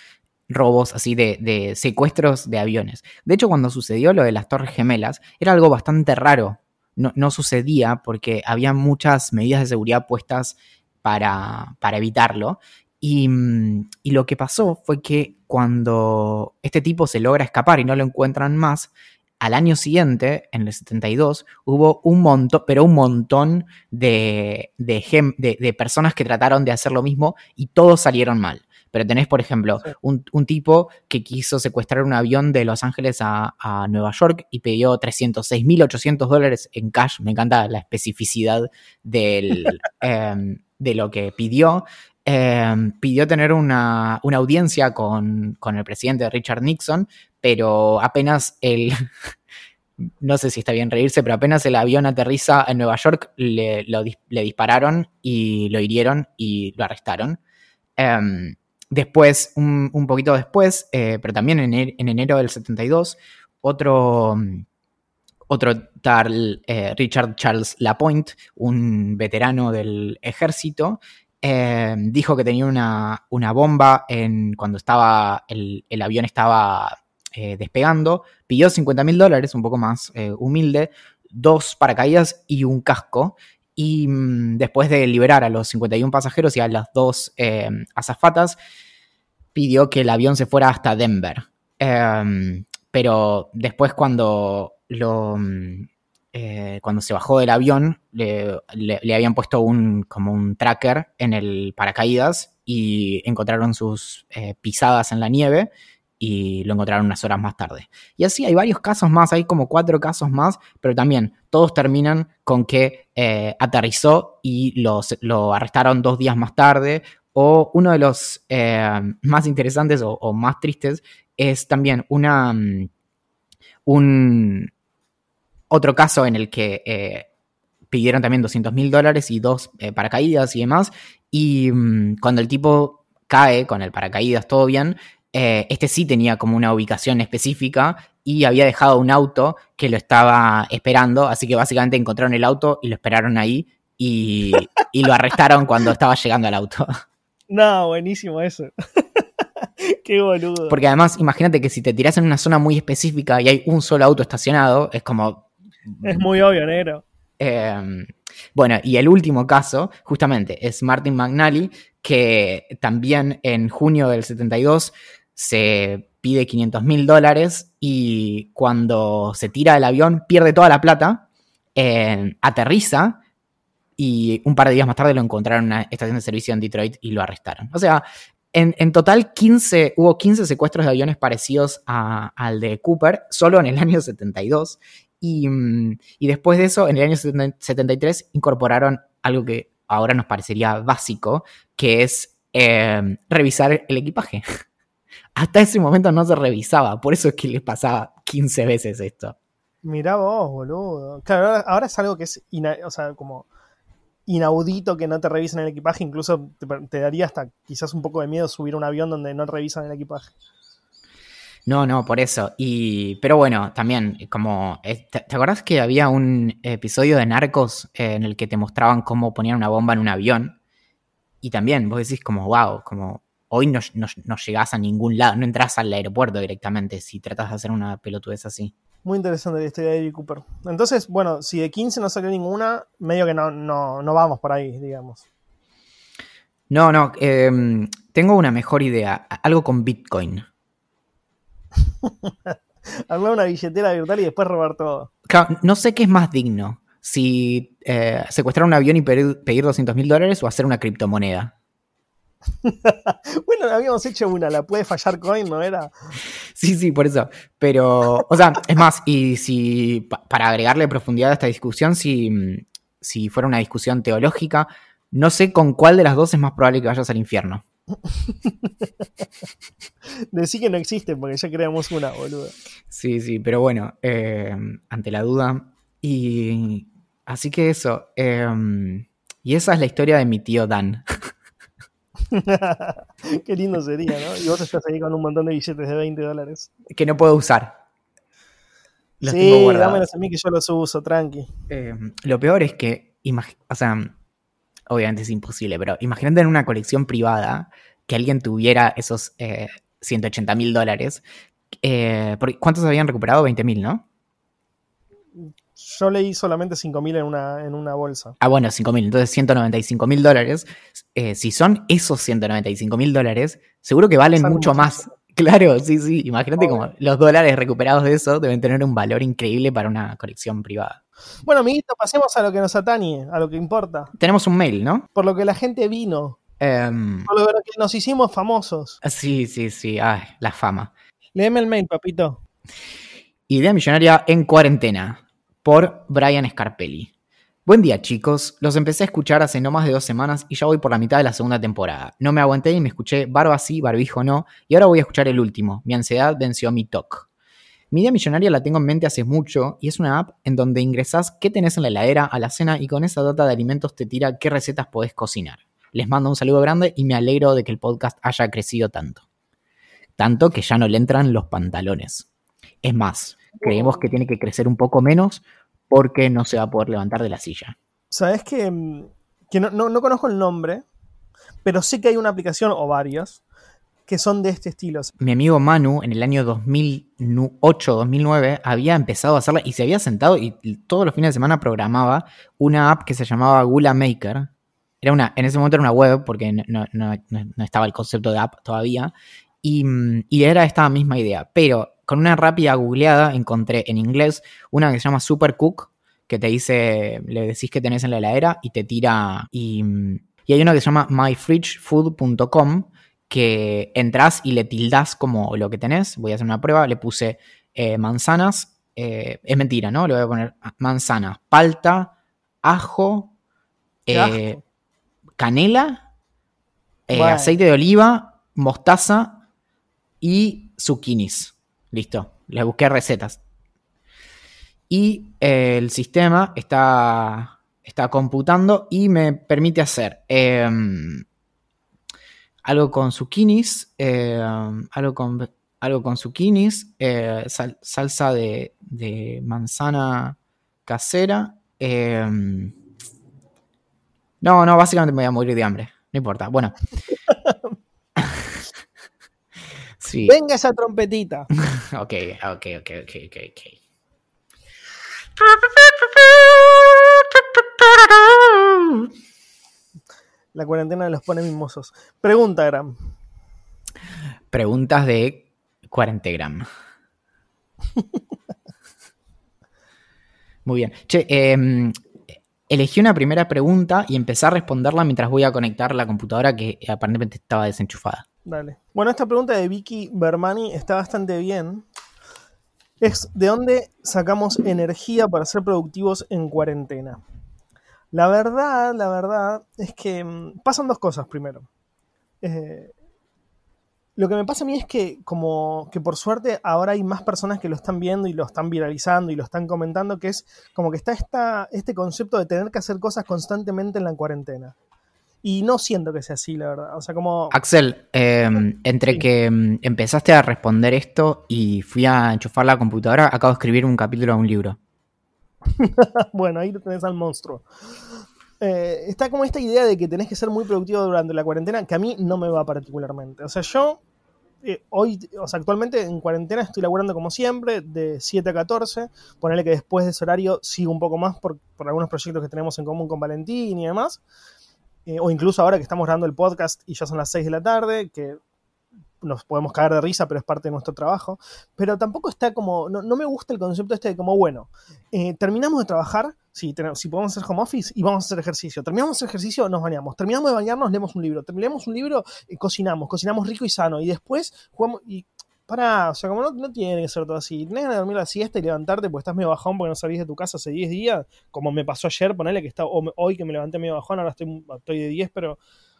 Speaker 1: robos así de, de, secuestros de aviones. De hecho, cuando sucedió lo de las Torres Gemelas, era algo bastante raro, no, sucedía porque había muchas medidas de seguridad puestas para, evitarlo. Y, y, lo que pasó fue que cuando este tipo se logra escapar y no lo encuentran más, al año siguiente, en el 72, hubo un montón, pero un montón de, de, personas que trataron de hacer lo mismo y todos salieron mal. Pero tenés, por ejemplo, un, tipo que quiso secuestrar un avión de Los Ángeles a, Nueva York y pidió 306.800 dólares en cash. Me encanta la especificidad del, em, de lo que pidió. Em, pidió tener una, audiencia con, el presidente Richard Nixon, pero apenas el... no sé si está bien reírse, pero apenas el avión aterriza en Nueva York, le, le dispararon y lo hirieron y lo arrestaron. Em, Después, un, poquito después, eh, pero también en, enero del 72, otro, otro tal eh, Richard Charles Lapointe, un veterano del ejército, eh, dijo que tenía una, bomba en, cuando estaba el, avión estaba despegando, pidió 50 mil dólares, un poco más humilde, dos paracaídas y un casco. Y mm, después de liberar a los 51 pasajeros y a las dos azafatas, pidió que el avión se fuera hasta Denver. Em, pero después cuando lo... Mm, eh, cuando se bajó del avión, le, habían puesto un, como un tracker en el paracaídas y encontraron sus eh, pisadas en la nieve y lo encontraron unas horas más tarde. Y así hay varios casos más, hay como cuatro casos más, pero también todos terminan con que eh, aterrizó y lo arrestaron dos días más tarde o uno de los eh, más interesantes o, más tristes es también una, mm, un, otro caso en el que eh, pidieron también 200 mil dólares y dos eh, paracaídas y demás. Y mm, cuando el tipo cae con el paracaídas, todo bien, este sí tenía como una ubicación específica y había dejado un auto que lo estaba esperando. Así que básicamente encontraron el auto y lo esperaron ahí y, y lo arrestaron cuando estaba llegando al auto.
Speaker 2: No, buenísimo eso. Qué boludo.
Speaker 1: Porque además, imagínate que si te tiras en una zona muy específica y hay un solo auto estacionado, es como.
Speaker 2: Es muy obvio, negro.
Speaker 1: Em, bueno, y el último caso, justamente, es Martin McNally, que también en junio del 72 se pide 500 mil dólares y cuando se tira del avión pierde toda la plata, eh, aterriza y un par de días más tarde lo encontraron en una estación de servicio en Detroit y lo arrestaron. O sea, en, total 15, hubo 15 secuestros de aviones parecidos al de Cooper, solo en el año 72. Mm, y, después de eso, en el año 73, incorporaron algo que ahora nos parecería básico, que es em, revisar el equipaje. Hasta ese momento no se revisaba, por eso es que les pasaba 15 veces esto.
Speaker 2: Mirá vos, boludo. Claro, ahora, es algo que es, o sea, como inaudito que no te revisen el equipaje. Incluso te, daría hasta quizás un poco de miedo subir un avión donde no revisan el equipaje.
Speaker 1: No, no, por eso. Y, pero bueno, también, como, eh, ¿te, te acordás que había un episodio de Narcos eh, en el que te mostraban cómo ponían una bomba en un avión? Y también vos decís como, wow, como hoy no, no, no llegás a ningún lado, no entras al aeropuerto directamente si tratas de hacer una pelotudez así.
Speaker 2: Muy interesante la historia de David Cooper. Entonces, bueno, si de 15 no salió ninguna, medio que no, no, no vamos por ahí, digamos.
Speaker 1: No, no, eh, tengo una mejor idea, algo con Bitcoin.
Speaker 2: Armar una billetera virtual y después robar todo.
Speaker 1: Claro, no sé qué es más digno, si eh, secuestrar un avión y pedir, pedir 200 mil dólares o hacer una criptomoneda.
Speaker 2: bueno, habíamos hecho una, la puede fallar coin, ¿no era?
Speaker 1: Sí, sí, por eso. Pero, o sea, es más, y si, pa- para agregarle profundidad a esta discusión, si, si fuera una discusión teológica, no sé con cuál de las dos es más probable que vayas al infierno.
Speaker 2: Decí que no existe porque ya creamos una, boludo.
Speaker 1: Sí, sí, pero bueno, eh, ante la duda. Y así que eso. eh, y esa es la historia de mi tío Dan.
Speaker 2: Qué lindo sería, ¿no? Y vos estás ahí con un montón de billetes de 20 dólares.
Speaker 1: que no puedo usar. Los tengo
Speaker 2: sí,
Speaker 1: guardados.
Speaker 2: dámelos a mí que yo los uso, tranqui.
Speaker 1: Eh, lo peor es que, o sea, obviamente es imposible, pero imagínate en una colección privada que alguien tuviera esos eh, 180 mil dólares. Eh, ¿Cuántos habían recuperado? 20 mil, ¿no?
Speaker 2: Yo leí solamente 5.000 en una, en una bolsa.
Speaker 1: Ah, bueno, 5 mil. Entonces 195 mil dólares. Eh, si son esos 195 mil dólares, seguro que valen mucho más. Claro, sí, sí. Imagínate como los dólares recuperados de eso deben tener un valor increíble para una colección privada.
Speaker 2: Bueno, amiguito, pasemos a lo que nos atañe, a lo que importa.
Speaker 1: Tenemos un mail, ¿no?
Speaker 2: Por lo que la gente vino,
Speaker 1: Em,
Speaker 2: por lo que nos hicimos famosos.
Speaker 1: sí, sí, sí. Ay, la fama.
Speaker 2: Léeme el mail, papito.
Speaker 1: Idea Millonaria en cuarentena por Brian Scarpelli. Buen día chicos, los empecé a escuchar hace no más de dos semanas y ya voy por la mitad de la segunda temporada. No me aguanté y me escuché barba sí, barbijo no, y ahora voy a escuchar el último. Mi ansiedad venció mi TOC. Mi idea millonaria la tengo en mente hace mucho y es una app en donde ingresás qué tenés en la heladera a la cena y con esa data de alimentos te tira qué recetas podés cocinar. Les mando un saludo grande y me alegro de que el podcast haya crecido tanto. Tanto que ya no le entran los pantalones. Es más, creemos que tiene que crecer un poco menos porque no se va a poder levantar de la silla.
Speaker 2: Sabes que, mm, que no, no- no conozco el nombre, pero sé que hay una aplicación o varias que son de este estilo.
Speaker 1: Mi amigo Manu en el año 2008-2009 había empezado a hacerla y se había sentado y todos los fines de semana programaba una app que se llamaba Gula Maker. Era una, en ese momento era una web porque no, no- no- no estaba el concepto de app todavía. Y, mm, y era esta misma idea. Pero con una rápida googleada encontré en inglés una que se llama Supercook, que te dice, le decís que tenés en la heladera y te tira. Y, y hay una que se llama myfridgefood.com, que entras y le tildás como lo que tenés. Voy a hacer una prueba, le puse eh, manzanas. eh, es mentira, ¿no? Le voy a poner manzana, palta, ajo, eh, canela, aceite de oliva, mostaza y zucchinis. Listo. Le busqué recetas. Y eh, el sistema está, está computando y me permite hacer em, algo con zucchinis, em, algo con, algo con zucchinis, eh, sal- salsa de, de manzana casera. em, no, no, básicamente me voy a morir de hambre. No importa. Bueno. sí.
Speaker 2: Venga esa trompetita.
Speaker 1: Ok, ok, ok, ok, ok, ok.
Speaker 2: La cuarentena los pone mimosos. Pregunta, Gram.
Speaker 1: Preguntas de 40 gram. Muy bien. Che, eh, elegí una primera pregunta y empecé a responderla mientras voy a conectar la computadora que aparentemente estaba desenchufada.
Speaker 2: Dale. Bueno, esta pregunta de Vicky Bermani está bastante bien. Es ¿de dónde sacamos energía para ser productivos en cuarentena? La verdad, la verdad es que mm, pasan dos cosas primero. Eh, Lo que me pasa a mí es que, como que por suerte ahora hay más personas que lo están viendo y lo están viralizando y lo están comentando, que es como que está esta, este concepto de tener que hacer cosas constantemente en la cuarentena. Y no siento que sea así, la verdad. O sea, como.
Speaker 1: Axel, eh, entre que mm, empezaste a responder esto y fui a enchufar la computadora, acabo de escribir un capítulo de un libro.
Speaker 2: bueno, ahí tenés al monstruo. Eh, está como esta idea de que tenés que ser muy productivo durante la cuarentena, que a mí no me va particularmente. O sea, yo eh, hoy, o sea, actualmente en cuarentena estoy laburando como siempre, de 7 a 14. Ponerle que después de ese horario sigo un poco más por, por algunos proyectos que tenemos en común con Valentín y demás. Eh, o incluso ahora que estamos grabando el podcast y ya son las 6 de la tarde, que nos podemos caer de risa, pero es parte de nuestro trabajo. Pero tampoco está como, no, me gusta el concepto este de como, bueno, eh, terminamos de trabajar, si, si podemos hacer home office y vamos a hacer ejercicio. Terminamos el ejercicio, nos bañamos. Terminamos de bañarnos, leemos un libro. Terminamos un libro, y cocinamos, cocinamos rico y sano. Y después jugamos, y para, o sea, como no, tiene que ser todo así. Tienes que dormir la siesta y levantarte porque estás medio bajón porque no salís de tu casa hace 10 días, como me pasó ayer, ponele que está, hoy que me levanté medio bajón, ahora estoy, estoy de 10, pero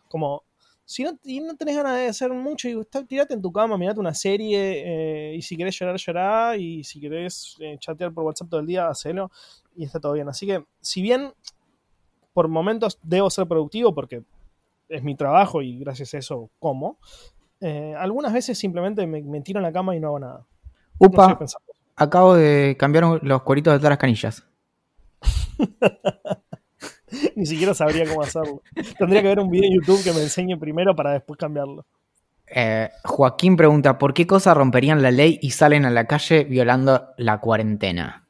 Speaker 2: como si no, no tenés ganas de hacer mucho, y tirate en tu cama, mirate una serie, eh, y si querés llorar, llorar, y si querés eh, chatear por WhatsApp todo el día, hacelo, y está todo bien. Así que, si bien por momentos debo ser productivo, porque es mi trabajo y gracias a eso como, eh, algunas veces simplemente me, tiro en la cama y no hago nada.
Speaker 1: Upa, acabo de cambiar los cueritos de todas las canillas.
Speaker 2: Ni siquiera sabría cómo hacerlo. Tendría que ver un video en YouTube que me enseñe primero para después cambiarlo.
Speaker 1: Eh, Joaquín pregunta, ¿por qué cosas romperían la ley y salen a la calle violando la cuarentena?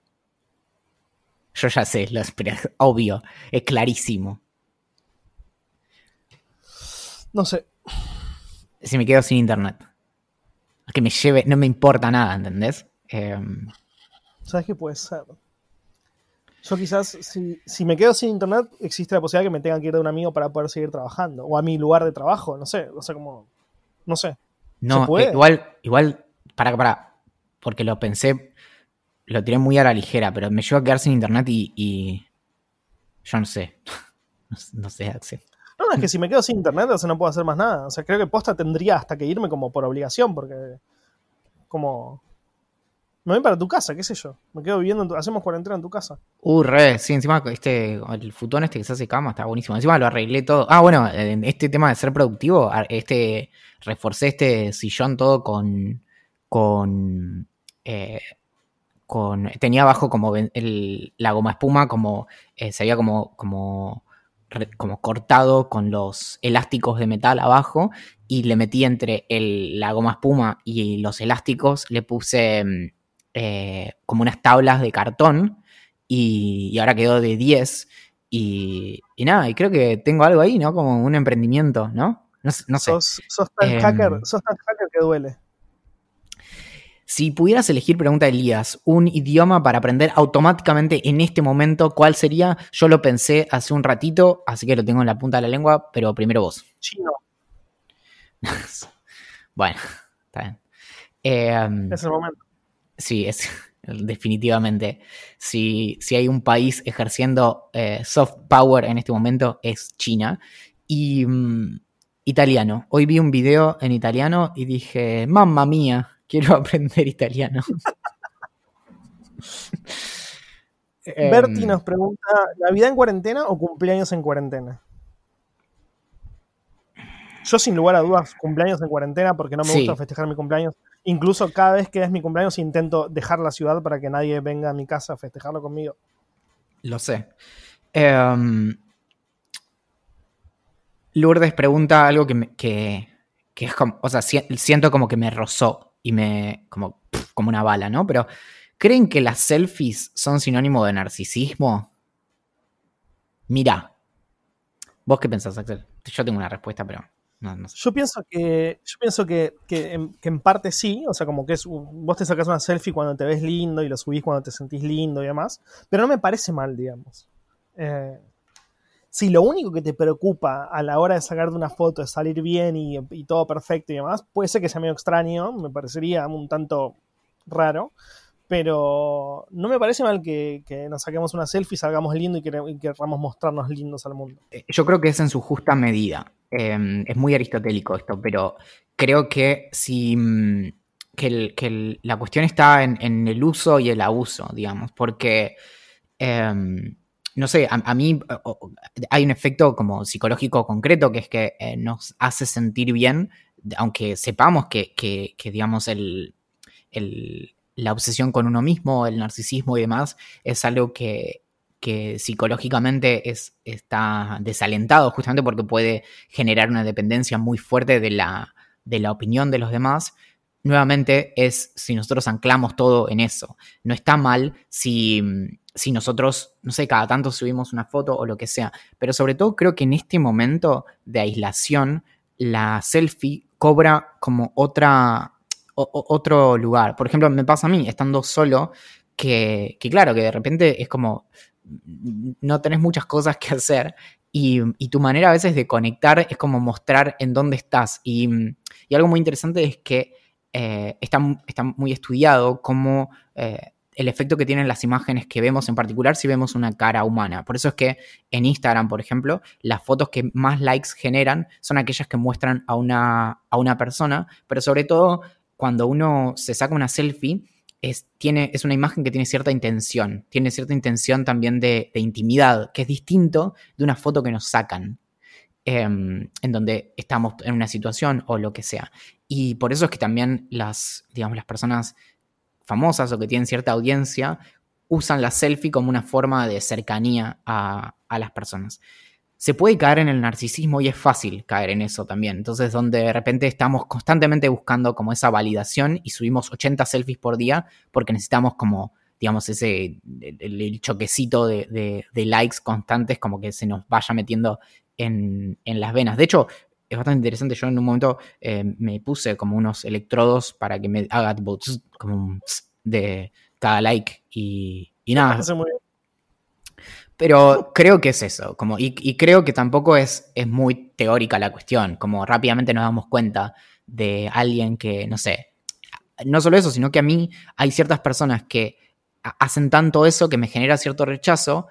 Speaker 1: Yo ya sé, lo obvio, es clarísimo.
Speaker 2: No sé.
Speaker 1: Si me quedo sin internet. Que me lleve, no me importa nada, ¿entendés? Em,
Speaker 2: ¿Sabes qué puede ser? Yo quizás, si, me quedo sin internet, existe la posibilidad que me tengan que ir de un amigo para poder seguir trabajando. O a mi lugar de trabajo, no sé. O sea, como. No sé.
Speaker 1: No, eh, igual, igual, para, para. Porque lo pensé, lo tiré muy a la ligera, pero me llevo a quedar sin internet y. yo no sé. no, sé, Axel.
Speaker 2: No, es que si me quedo sin internet, o sea, no puedo hacer más nada. O sea, creo que posta tendría hasta que irme como por obligación, porque. Como me voy para tu casa, qué sé yo. Me quedo viviendo, hacemos cuarentena en tu casa.
Speaker 1: Uh, re, sí, encima este, el futón este que se hace cama está buenísimo. Encima lo arreglé todo. Ah, bueno, en este tema de ser productivo, este, reforcé este sillón todo con, con, eh, con, tenía abajo como el, la goma espuma, como, eh, se había como, como, como cortado con los elásticos de metal abajo y le metí entre el, la goma espuma y los elásticos, le puse mm, eh, como unas tablas de cartón y, ahora quedó de 10. Y, nada, y creo que tengo algo ahí, ¿no? Como un emprendimiento, ¿no? No, sé.
Speaker 2: Sos, tan em, hacker, sos tan hacker que duele.
Speaker 1: Si pudieras elegir, pregunta Elías, un idioma para aprender automáticamente en este momento, ¿cuál sería? Yo lo pensé hace un ratito, así que lo tengo en la punta de la lengua, pero primero vos.
Speaker 2: Chino.
Speaker 1: bueno, está bien. Em,
Speaker 2: es el momento.
Speaker 1: Sí, es definitivamente. Si, si hay un país ejerciendo eh, soft power en este momento es China. Y mm, italiano. Hoy vi un video en italiano y dije, mamma mía, quiero aprender italiano.
Speaker 2: Berti em, nos pregunta, ¿Navidad en cuarentena o cumpleaños en cuarentena? Yo sin lugar a dudas, cumpleaños en cuarentena porque no me gusta festejar mi cumpleaños Incluso cada vez que es mi cumpleaños intento dejar la ciudad para que nadie venga a mi casa a festejarlo conmigo.
Speaker 1: Lo sé. Em, Lourdes pregunta algo que, que, es como, o sea, siento como que me rozó y me, como, como una bala, ¿no? Pero, ¿creen que las selfies son sinónimo de narcisismo? Mira, ¿vos qué pensás, Axel? Yo tengo una respuesta, pero...
Speaker 2: Yo pienso que, yo pienso que, en, parte sí, o sea, como que es, vos te sacas una selfie cuando te ves lindo y lo subís cuando te sentís lindo y demás, pero no me parece mal, digamos. Eh, si lo único que te preocupa a la hora de sacarte una foto es salir bien y, todo perfecto y demás, puede ser que sea medio extraño, me parecería un tanto raro, Pero no me parece mal que, nos saquemos una selfie, salgamos lindo y, queramos mostrarnos lindos al mundo.
Speaker 1: Eh, yo creo que es en su justa medida. Em, es muy aristotélico esto, pero creo que si mm, que, la cuestión está en, el uso y el abuso, digamos, porque em, no sé, a, mí hay un efecto como psicológico concreto que es que eh, nos hace sentir bien, aunque sepamos que, digamos, el, la obsesión con uno mismo, el narcisismo y demás, es algo que, psicológicamente es, está desalentado justamente porque puede generar una dependencia muy fuerte de la, de la opinión de los demás nuevamente es si nosotros anclamos todo en eso. No está mal si si nosotros, no sé, cada tanto subimos una foto o lo que sea, pero sobre todo creo que en este momento de aislación, la selfie cobra como otra, otro lugar. Por ejemplo, me pasa a mí, estando solo, que, claro, que de repente es como, no tenés muchas cosas que hacer y, tu manera a veces de conectar es como mostrar en dónde estás. Y, algo muy interesante es que eh, está, está, muy estudiado cómo... Eh, el efecto que tienen las imágenes que vemos, en particular si vemos una cara humana. Por eso es que en Instagram, por ejemplo, las fotos que más likes generan son aquellas que muestran a una, a una persona, pero sobre todo cuando uno se saca una selfie, es, tiene, es una imagen que tiene cierta intención, tiene cierta intención también de, intimidad, que es distinto de una foto que nos sacan. Em, en donde estamos en una situación o lo que sea. Y por eso es que también las, digamos, las personas famosas o que tienen cierta audiencia usan la selfie como una forma de cercanía a, las personas. Se puede caer en el narcisismo y es fácil caer en eso también. Entonces, donde de repente estamos constantemente buscando como esa validación y subimos 80 selfies por día porque necesitamos como, digamos, ese el, choquecito de, likes constantes como que se nos vaya metiendo en, en las venas. De hecho, es bastante interesante. Yo en un momento eh, me puse como unos electrodos para que me haga como un de cada like y, nada. Pero creo que es eso, como, y, creo que tampoco es, es muy teórica la cuestión, como rápidamente nos damos cuenta de alguien que, no sé, no solo eso, sino que a mí hay ciertas personas que hacen tanto eso que me genera cierto rechazo,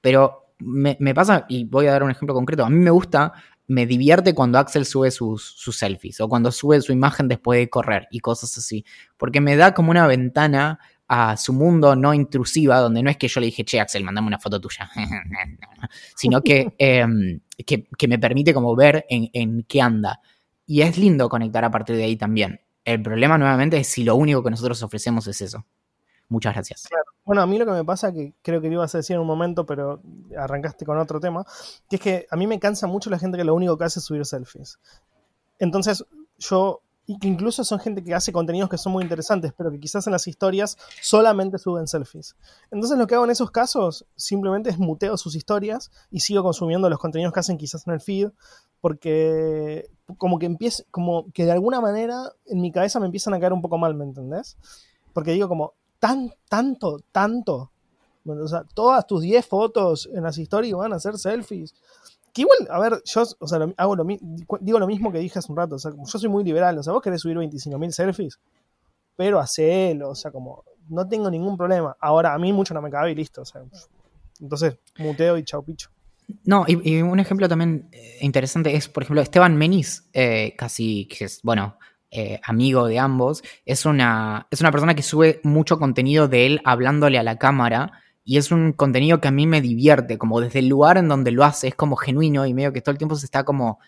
Speaker 1: pero me, me, pasa, y voy a dar un ejemplo concreto, a mí me gusta me divierte cuando Axel sube sus, selfies o cuando sube su imagen después de correr y cosas así, porque me da como una ventana a su mundo no intrusiva, donde no es que yo le dije, che, Axel, mandame una foto tuya, sino em, que, que, me permite como ver en, en qué anda. Y es lindo conectar a partir de ahí también. El problema nuevamente es si lo único que nosotros ofrecemos es eso. Muchas gracias.
Speaker 2: Bueno, a mí lo que me pasa, que creo que te ibas a decir en un momento, pero arrancaste con otro tema, que es que a mí me cansa mucho la gente que lo único que hace es subir selfies. Entonces, yo, incluso son gente que hace contenidos que son muy interesantes, pero que quizás en las historias solamente suben selfies. Entonces, lo que hago en esos casos simplemente es muteo sus historias y sigo consumiendo los contenidos que hacen quizás en el feed, porque como que empieza, como que de alguna manera en mi cabeza me empiezan a caer un poco mal, ¿me entendés? Porque digo como, tan, tanto, tanto. O sea, todas tus 10 fotos en las historias van a ser selfies. Que igual, a ver, yo o sea, hago lo, digo lo mismo que dije hace un rato. O sea, yo soy muy liberal. O sea, vos querés subir 25.000 selfies, pero hacelo. O sea, como, no tengo ningún problema. Ahora, a mí mucho no me cabe y listo. O sea, entonces, muteo y chau picho.
Speaker 1: No, y, un ejemplo también eh, interesante es, por ejemplo, Esteban Menis, eh, casi, que es, bueno, eh, amigo de ambos, es una, es una persona que sube mucho contenido de él hablándole a la cámara y es un contenido que a mí me divierte, como desde el lugar en donde lo hace, es como genuino y medio que todo el tiempo se está como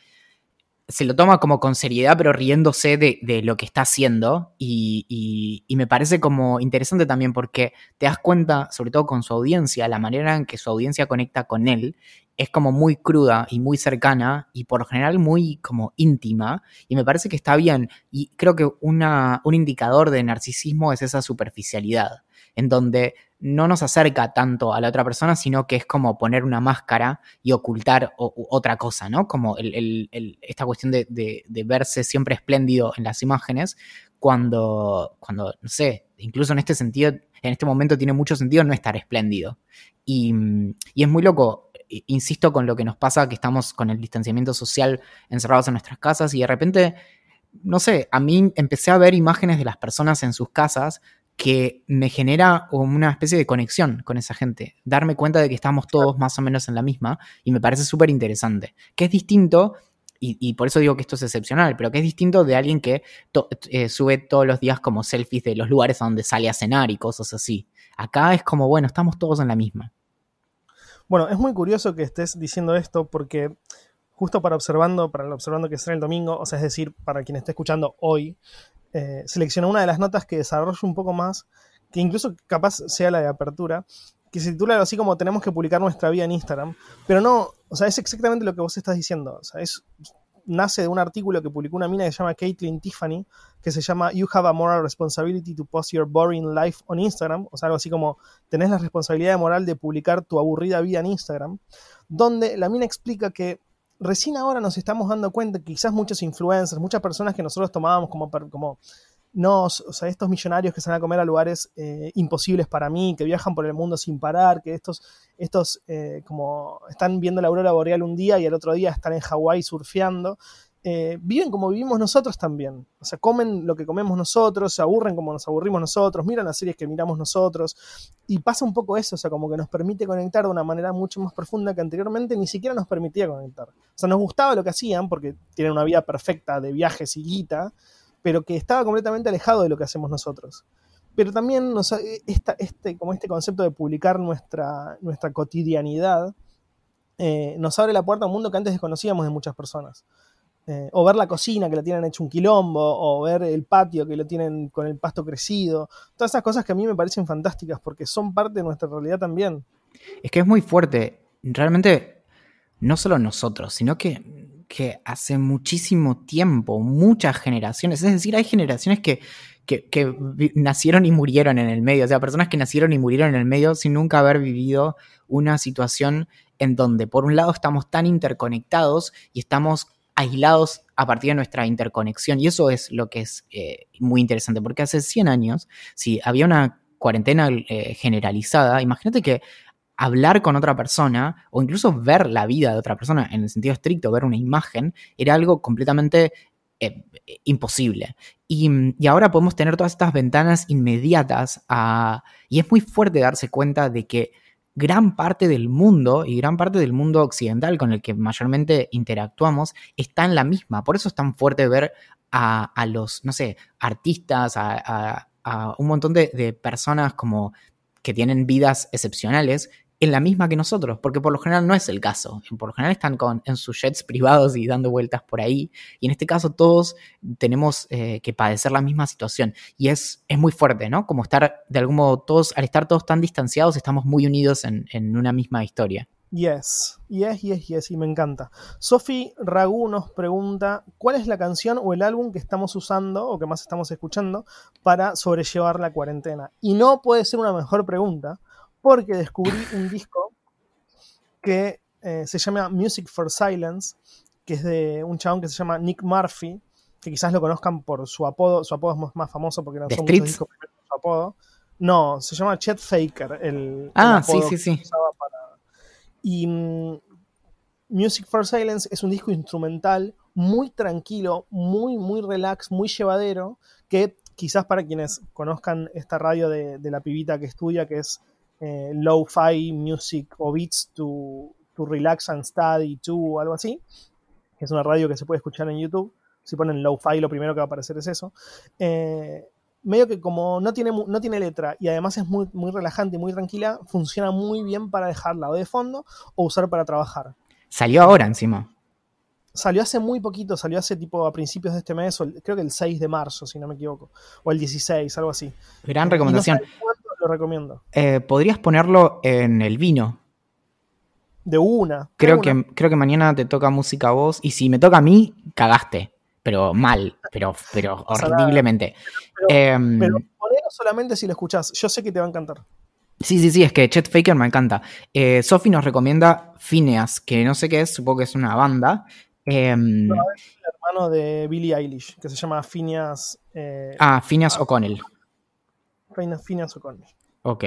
Speaker 1: se lo toma como con seriedad, pero riéndose de, lo que está haciendo. Y, me parece como interesante también porque te das cuenta, sobre todo con su audiencia, la manera en que su audiencia conecta con él es como muy cruda y muy cercana y por lo general muy como íntima. Y me parece que está bien. Y creo que un indicador de narcisismo es esa superficialidad, en donde no nos acerca tanto a la otra persona, sino que es como poner una máscara y ocultar otra cosa, ¿no? Como esta cuestión de, verse siempre espléndido en las imágenes, cuando, cuando, no sé, incluso en este sentido, en este momento tiene mucho sentido no estar espléndido. Y, y es muy loco, insisto con lo que nos pasa, que estamos con el distanciamiento social encerrados en nuestras casas y de repente, no sé, a mí empecé a ver imágenes de las personas en sus casas que me genera una especie de conexión con esa gente, darme cuenta de que estamos todos más o menos en la misma y me parece súper interesante, que es distinto y, por eso digo que esto es excepcional, pero que es distinto de alguien que eh, sube todos los días como selfies de los lugares a donde sale a cenar y cosas así. Acá es como, bueno, estamos todos en la misma.
Speaker 2: Bueno, es muy curioso que estés diciendo esto porque justo para observando, para el observando que será el domingo, o sea, es decir, para quien esté escuchando hoy, eh, una de las notas que desarrollo un poco más, que incluso capaz sea la de apertura, que se titula así como tenemos que publicar nuestra vida en Instagram, pero no, o sea, es exactamente lo que vos estás diciendo, o sea, es, nace de un artículo que publicó una mina que se llama Caitlin Tiffany, que se llama You have a moral responsibility to post your boring life on Instagram, o sea, algo así como tenés la responsabilidad moral de publicar tu aburrida vida en Instagram, donde la mina explica que recién ahora nos estamos dando cuenta que quizás muchos influencers, muchas personas que nosotros tomábamos como, como no, o sea, estos millonarios que se van a comer a lugares eh, imposibles para mí, que viajan por el mundo sin parar, que estos, estos eh, como están viendo la aurora boreal un día y el otro día están en Hawái surfeando, eh, viven como vivimos nosotros también. O sea, comen lo que comemos nosotros, se aburren como nos aburrimos nosotros, miran las series que miramos nosotros. Y pasa un poco eso, o sea, como que nos permite conectar de una manera mucho más profunda que anteriormente ni siquiera nos permitía conectar. O sea, nos gustaba lo que hacían porque tienen una vida perfecta de viajes y guita, pero que estaba completamente alejado de lo que hacemos nosotros. Pero también nos, este, como este concepto de publicar nuestra, nuestra cotidianidad eh, nos abre la puerta a un mundo que antes desconocíamos de muchas personas. Eh, o ver la cocina que la tienen hecho un quilombo, o ver el patio que lo tienen con el pasto crecido. Todas esas cosas que a mí me parecen fantásticas porque son parte de nuestra realidad también.
Speaker 1: Es que es muy fuerte. Realmente, no solo nosotros, sino que, que hace muchísimo tiempo, muchas generaciones, es decir, hay generaciones que, que, que, nacieron y murieron en el medio, o sea, personas que nacieron y murieron en el medio sin nunca haber vivido una situación en donde por un lado estamos tan interconectados y estamos aislados a partir de nuestra interconexión. Y eso es lo que es eh, muy interesante, porque hace 100 años, si había una cuarentena eh, generalizada, imagínate que hablar con otra persona o incluso ver la vida de otra persona en el sentido estricto, ver una imagen, era algo completamente eh, imposible. Y, y, ahora podemos tener todas estas ventanas inmediatas y es muy fuerte darse cuenta de que gran parte del mundo y gran parte del mundo occidental con el que mayormente interactuamos está en la misma. Por eso es tan fuerte ver a, los, no sé, artistas, a, un montón de, de personas como que tienen vidas excepcionales en la misma que nosotros, porque por lo general no es el caso. Por lo general están con, en sus jets privados y dando vueltas por ahí. Y en este caso todos tenemos eh, que padecer la misma situación. Y es, es muy fuerte, ¿no? Como estar, de algún modo, todos, al estar todos tan distanciados, estamos muy unidos en, en una misma historia.
Speaker 2: Yes, yes, yes, yes, y me encanta. Sophie Ragú nos pregunta, ¿cuál es la canción o el álbum que estamos usando o que más estamos escuchando para sobrellevar la cuarentena? Y no puede ser una mejor pregunta, porque descubrí un disco que eh, se llama Music for Silence, que es de un chabón que se llama Nick Murphy, que quizás lo conozcan por su apodo, su apodo es más famoso porque no son muchos discos su apodo. No, se llama Chet Faker, el,
Speaker 1: ah, sí, sí, sí.
Speaker 2: Y mm, Music for Silence es un disco instrumental muy tranquilo, muy, muy relax, muy llevadero, que quizás para quienes conozcan esta radio de, de la pibita que estudia, que es eh, Lo-Fi Music o Beats to, to Relax and Study to o algo así. Es una radio que se puede escuchar en YouTube. Si ponen Lo-Fi, lo primero que va a aparecer es eso. Eh, medio que como no tiene, no tiene letra y además es muy, muy relajante y muy tranquila, funciona muy bien para dejarla o de fondo o usar para trabajar.
Speaker 1: Salió ahora encima.
Speaker 2: Salió hace muy poquito, salió hace tipo a principios de este mes, creo que el 6 de marzo, si no me equivoco, o el 16, algo así.
Speaker 1: Gran recomendación
Speaker 2: recomiendo.
Speaker 1: Eh, Podrías ponerlo en el vino.
Speaker 2: De una.
Speaker 1: Creo, Que, creo que mañana te toca música a vos. Y si me toca a mí, cagaste. Pero mal, pero, pero horriblemente.
Speaker 2: Em, pero, ponelo solamente si lo escuchás. Yo sé que te va a encantar.
Speaker 1: Sí, sí, sí, es que Chet Faker me encanta. Eh, Sophie nos recomienda Phineas, que no sé qué es, supongo que es una banda.
Speaker 2: Em, es el hermano de Billie Eilish, que se llama Phineas.
Speaker 1: Eh, ah, Phineas O'Connell.
Speaker 2: Phineas O'Connell.
Speaker 1: Ok.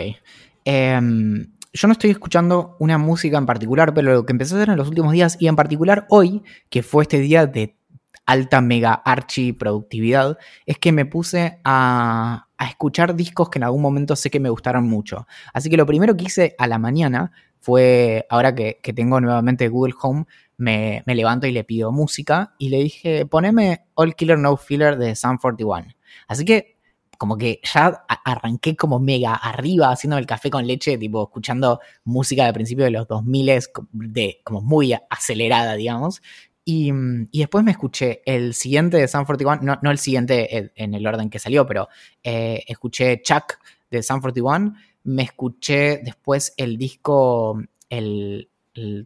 Speaker 1: Em, yo no estoy escuchando una música en particular, pero lo que empecé a hacer en los últimos días, y en particular hoy, que fue este día de alta mega archi productividad, es que me puse a, escuchar discos que en algún momento sé que me gustaron mucho. Así que lo primero que hice a la mañana fue, ahora que, tengo nuevamente Google Home, me, levanto y le pido música y le dije, poneme All Killer No Filler de Sun 41. Así que como que ya arranqué como mega arriba haciendo el café con leche, tipo escuchando música de principio de los 2000 de como muy acelerada, digamos. Y, después me escuché el siguiente de Sun 41, no, el siguiente en el orden que salió, pero eh, escuché Chuck de Sun 41, me escuché después el disco, el,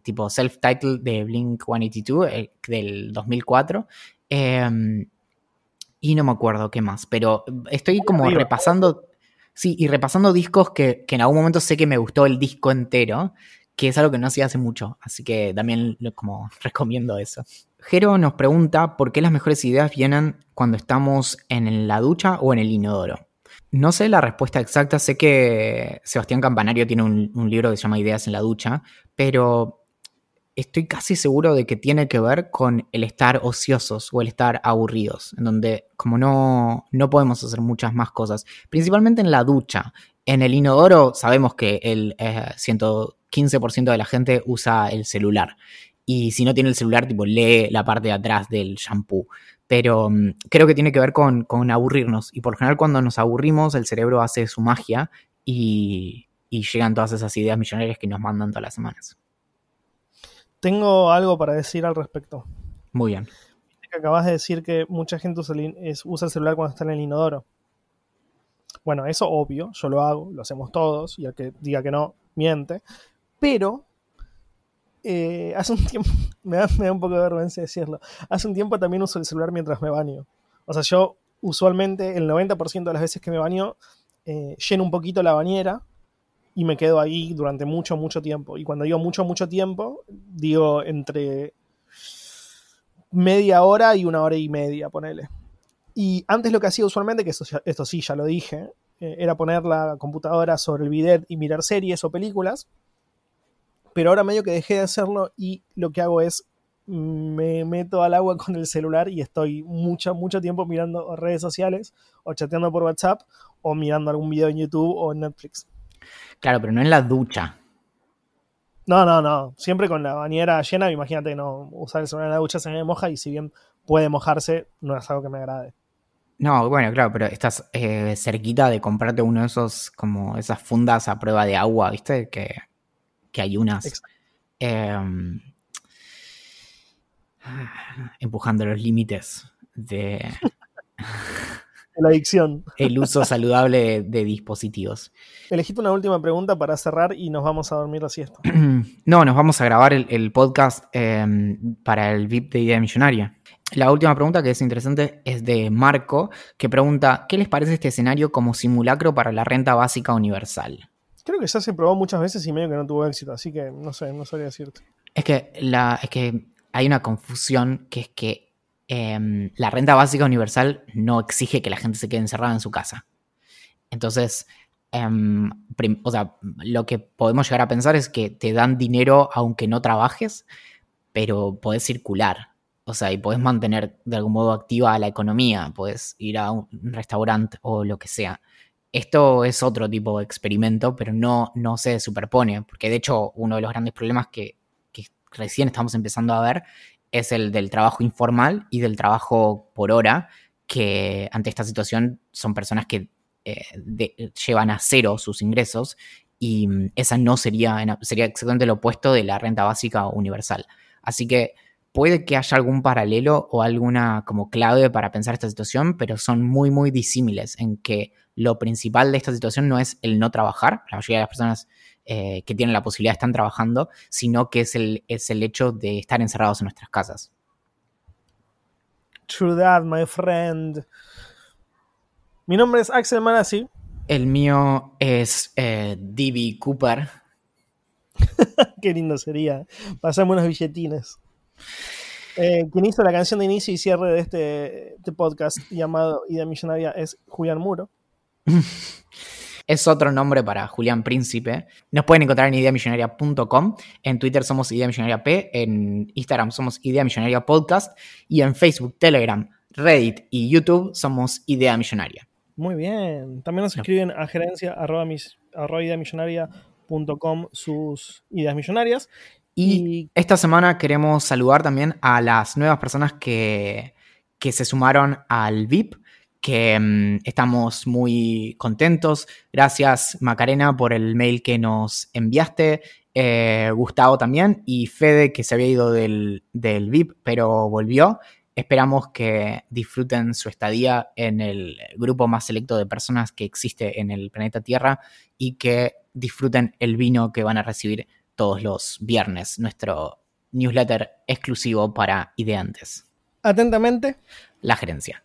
Speaker 1: tipo self-titled de Blink 182 eh, del 2004. Em, y no me acuerdo qué más, pero estoy como repasando, sí, y repasando discos que, que, en algún momento sé que me gustó el disco entero, que es algo que no hacía hace mucho, así que también como recomiendo eso. Jero nos pregunta por qué las mejores ideas vienen cuando estamos en la ducha o en el inodoro. No sé la respuesta exacta, sé que Sebastián Campanario tiene un, libro que se llama Ideas en la ducha, pero estoy casi seguro de que tiene que ver con el estar ociosos o el estar aburridos, en donde como no, no podemos hacer muchas más cosas, principalmente en la ducha. En el inodoro sabemos que el 115% eh, de la gente usa el celular. Y si no tiene el celular, tipo, lee la parte de atrás del shampoo pero mm, creo que tiene que ver con, aburrirnos. Y por general cuando nos aburrimos, el cerebro hace su magia y, llegan todas esas ideas millonarias que nos mandan todas las semanas.
Speaker 2: Tengo algo para decir al respecto.
Speaker 1: Muy bien.
Speaker 2: Acabas de decir que mucha gente usa el, celular cuando está en el inodoro. Bueno, eso obvio, yo lo hago, lo hacemos todos, y el que diga que no, miente. Pero eh, hace un tiempo, me da, un poco de vergüenza decirlo, hace un tiempo también uso el celular mientras me baño. O sea, yo usualmente el 90% de las veces que me baño eh, lleno un poquito la bañera y me quedo ahí durante mucho, mucho tiempo. Y cuando digo mucho, mucho tiempo, digo entre media hora y una hora y media, ponele. Y antes lo que hacía usualmente, que esto, sí ya lo dije, eh, era poner la computadora sobre el bidet y mirar series o películas pero ahora medio que dejé de hacerlo y lo que hago es me meto al agua con el celular y estoy mucho, mucho tiempo mirando redes sociales o chateando por WhatsApp o mirando algún video en YouTube o en Netflix.
Speaker 1: Claro, pero no en la ducha.
Speaker 2: No, no, no. Siempre con la bañera llena, imagínate no usar el celular en la ducha se me moja y si bien puede mojarse, no es algo que me agrade.
Speaker 1: No, bueno, claro, pero estás eh, cerquita de comprarte uno de esos, como esas fundas a prueba de agua, ¿viste? Que que hay unas em, empujando los límites de
Speaker 2: la adicción.
Speaker 1: El uso saludable de, dispositivos.
Speaker 2: Elegiste una última pregunta para cerrar y nos vamos a dormir la siesta.
Speaker 1: No, nos vamos a grabar el, podcast em, para el VIP de Idea Millonaria. La última pregunta que es interesante es de Marco, que pregunta, ¿qué les parece este escenario como simulacro para la renta básica universal?
Speaker 2: Creo que ya se probó muchas veces y medio que no tuvo éxito, así que no sé, no sabría decirte.
Speaker 1: Es que, la, es que hay una confusión que es que em, la renta básica universal no exige que la gente se quede encerrada en su casa. Entonces, em, o sea, lo que podemos llegar a pensar es que te dan dinero aunque no trabajes, pero podés circular. O sea, y podés mantener de algún modo activa la economía, podés ir a un restaurante o lo que sea. Esto es otro tipo de experimento, pero no, no se superpone, porque de hecho uno de los grandes problemas que, recién estamos empezando a ver es el del trabajo informal y del trabajo por hora, que ante esta situación son personas que eh, llevan a cero sus ingresos y mm, esa no sería, sería exactamente lo opuesto de la renta básica universal. Así que puede que haya algún paralelo o alguna como clave para pensar esta situación, pero son muy, muy disímiles en que lo principal de esta situación no es el no trabajar, la mayoría de las personas eh, que tienen la posibilidad están trabajando, sino que es el, es el hecho de estar encerrados en nuestras casas.
Speaker 2: True that, my friend. Mi nombre es Axel Manassi.
Speaker 1: El mío es eh, D.B. Cooper.
Speaker 2: Qué lindo sería. Pasamos unos billetines. Eh, quien hizo la canción de inicio y cierre de este, este podcast llamado Idea Millonaria es Julián Muro.
Speaker 1: Es otro nombre para Julián Príncipe. Nos pueden encontrar en ideamillonaria.com. En Twitter somos Idea Millonaria P. En Instagram somos Idea Millonaria Podcast. Y en Facebook, Telegram, Reddit y YouTube somos Idea Millonaria.
Speaker 2: Muy bien. También nos escriben a gerencia arroba, mis, arroba sus ideas millonarias.
Speaker 1: Y, esta semana queremos saludar también a las nuevas personas que, que se sumaron al VIP, que mm, estamos muy contentos. Gracias Macarena por el mail que nos enviaste. Eh, Gustavo también y Fede que se había ido del, del VIP pero volvió. Esperamos que disfruten su estadía en el grupo más selecto de personas que existe en el planeta Tierra y que disfruten el vino que van a recibir todos los viernes, nuestro newsletter exclusivo para ideantes.
Speaker 2: Atentamente.
Speaker 1: La gerencia.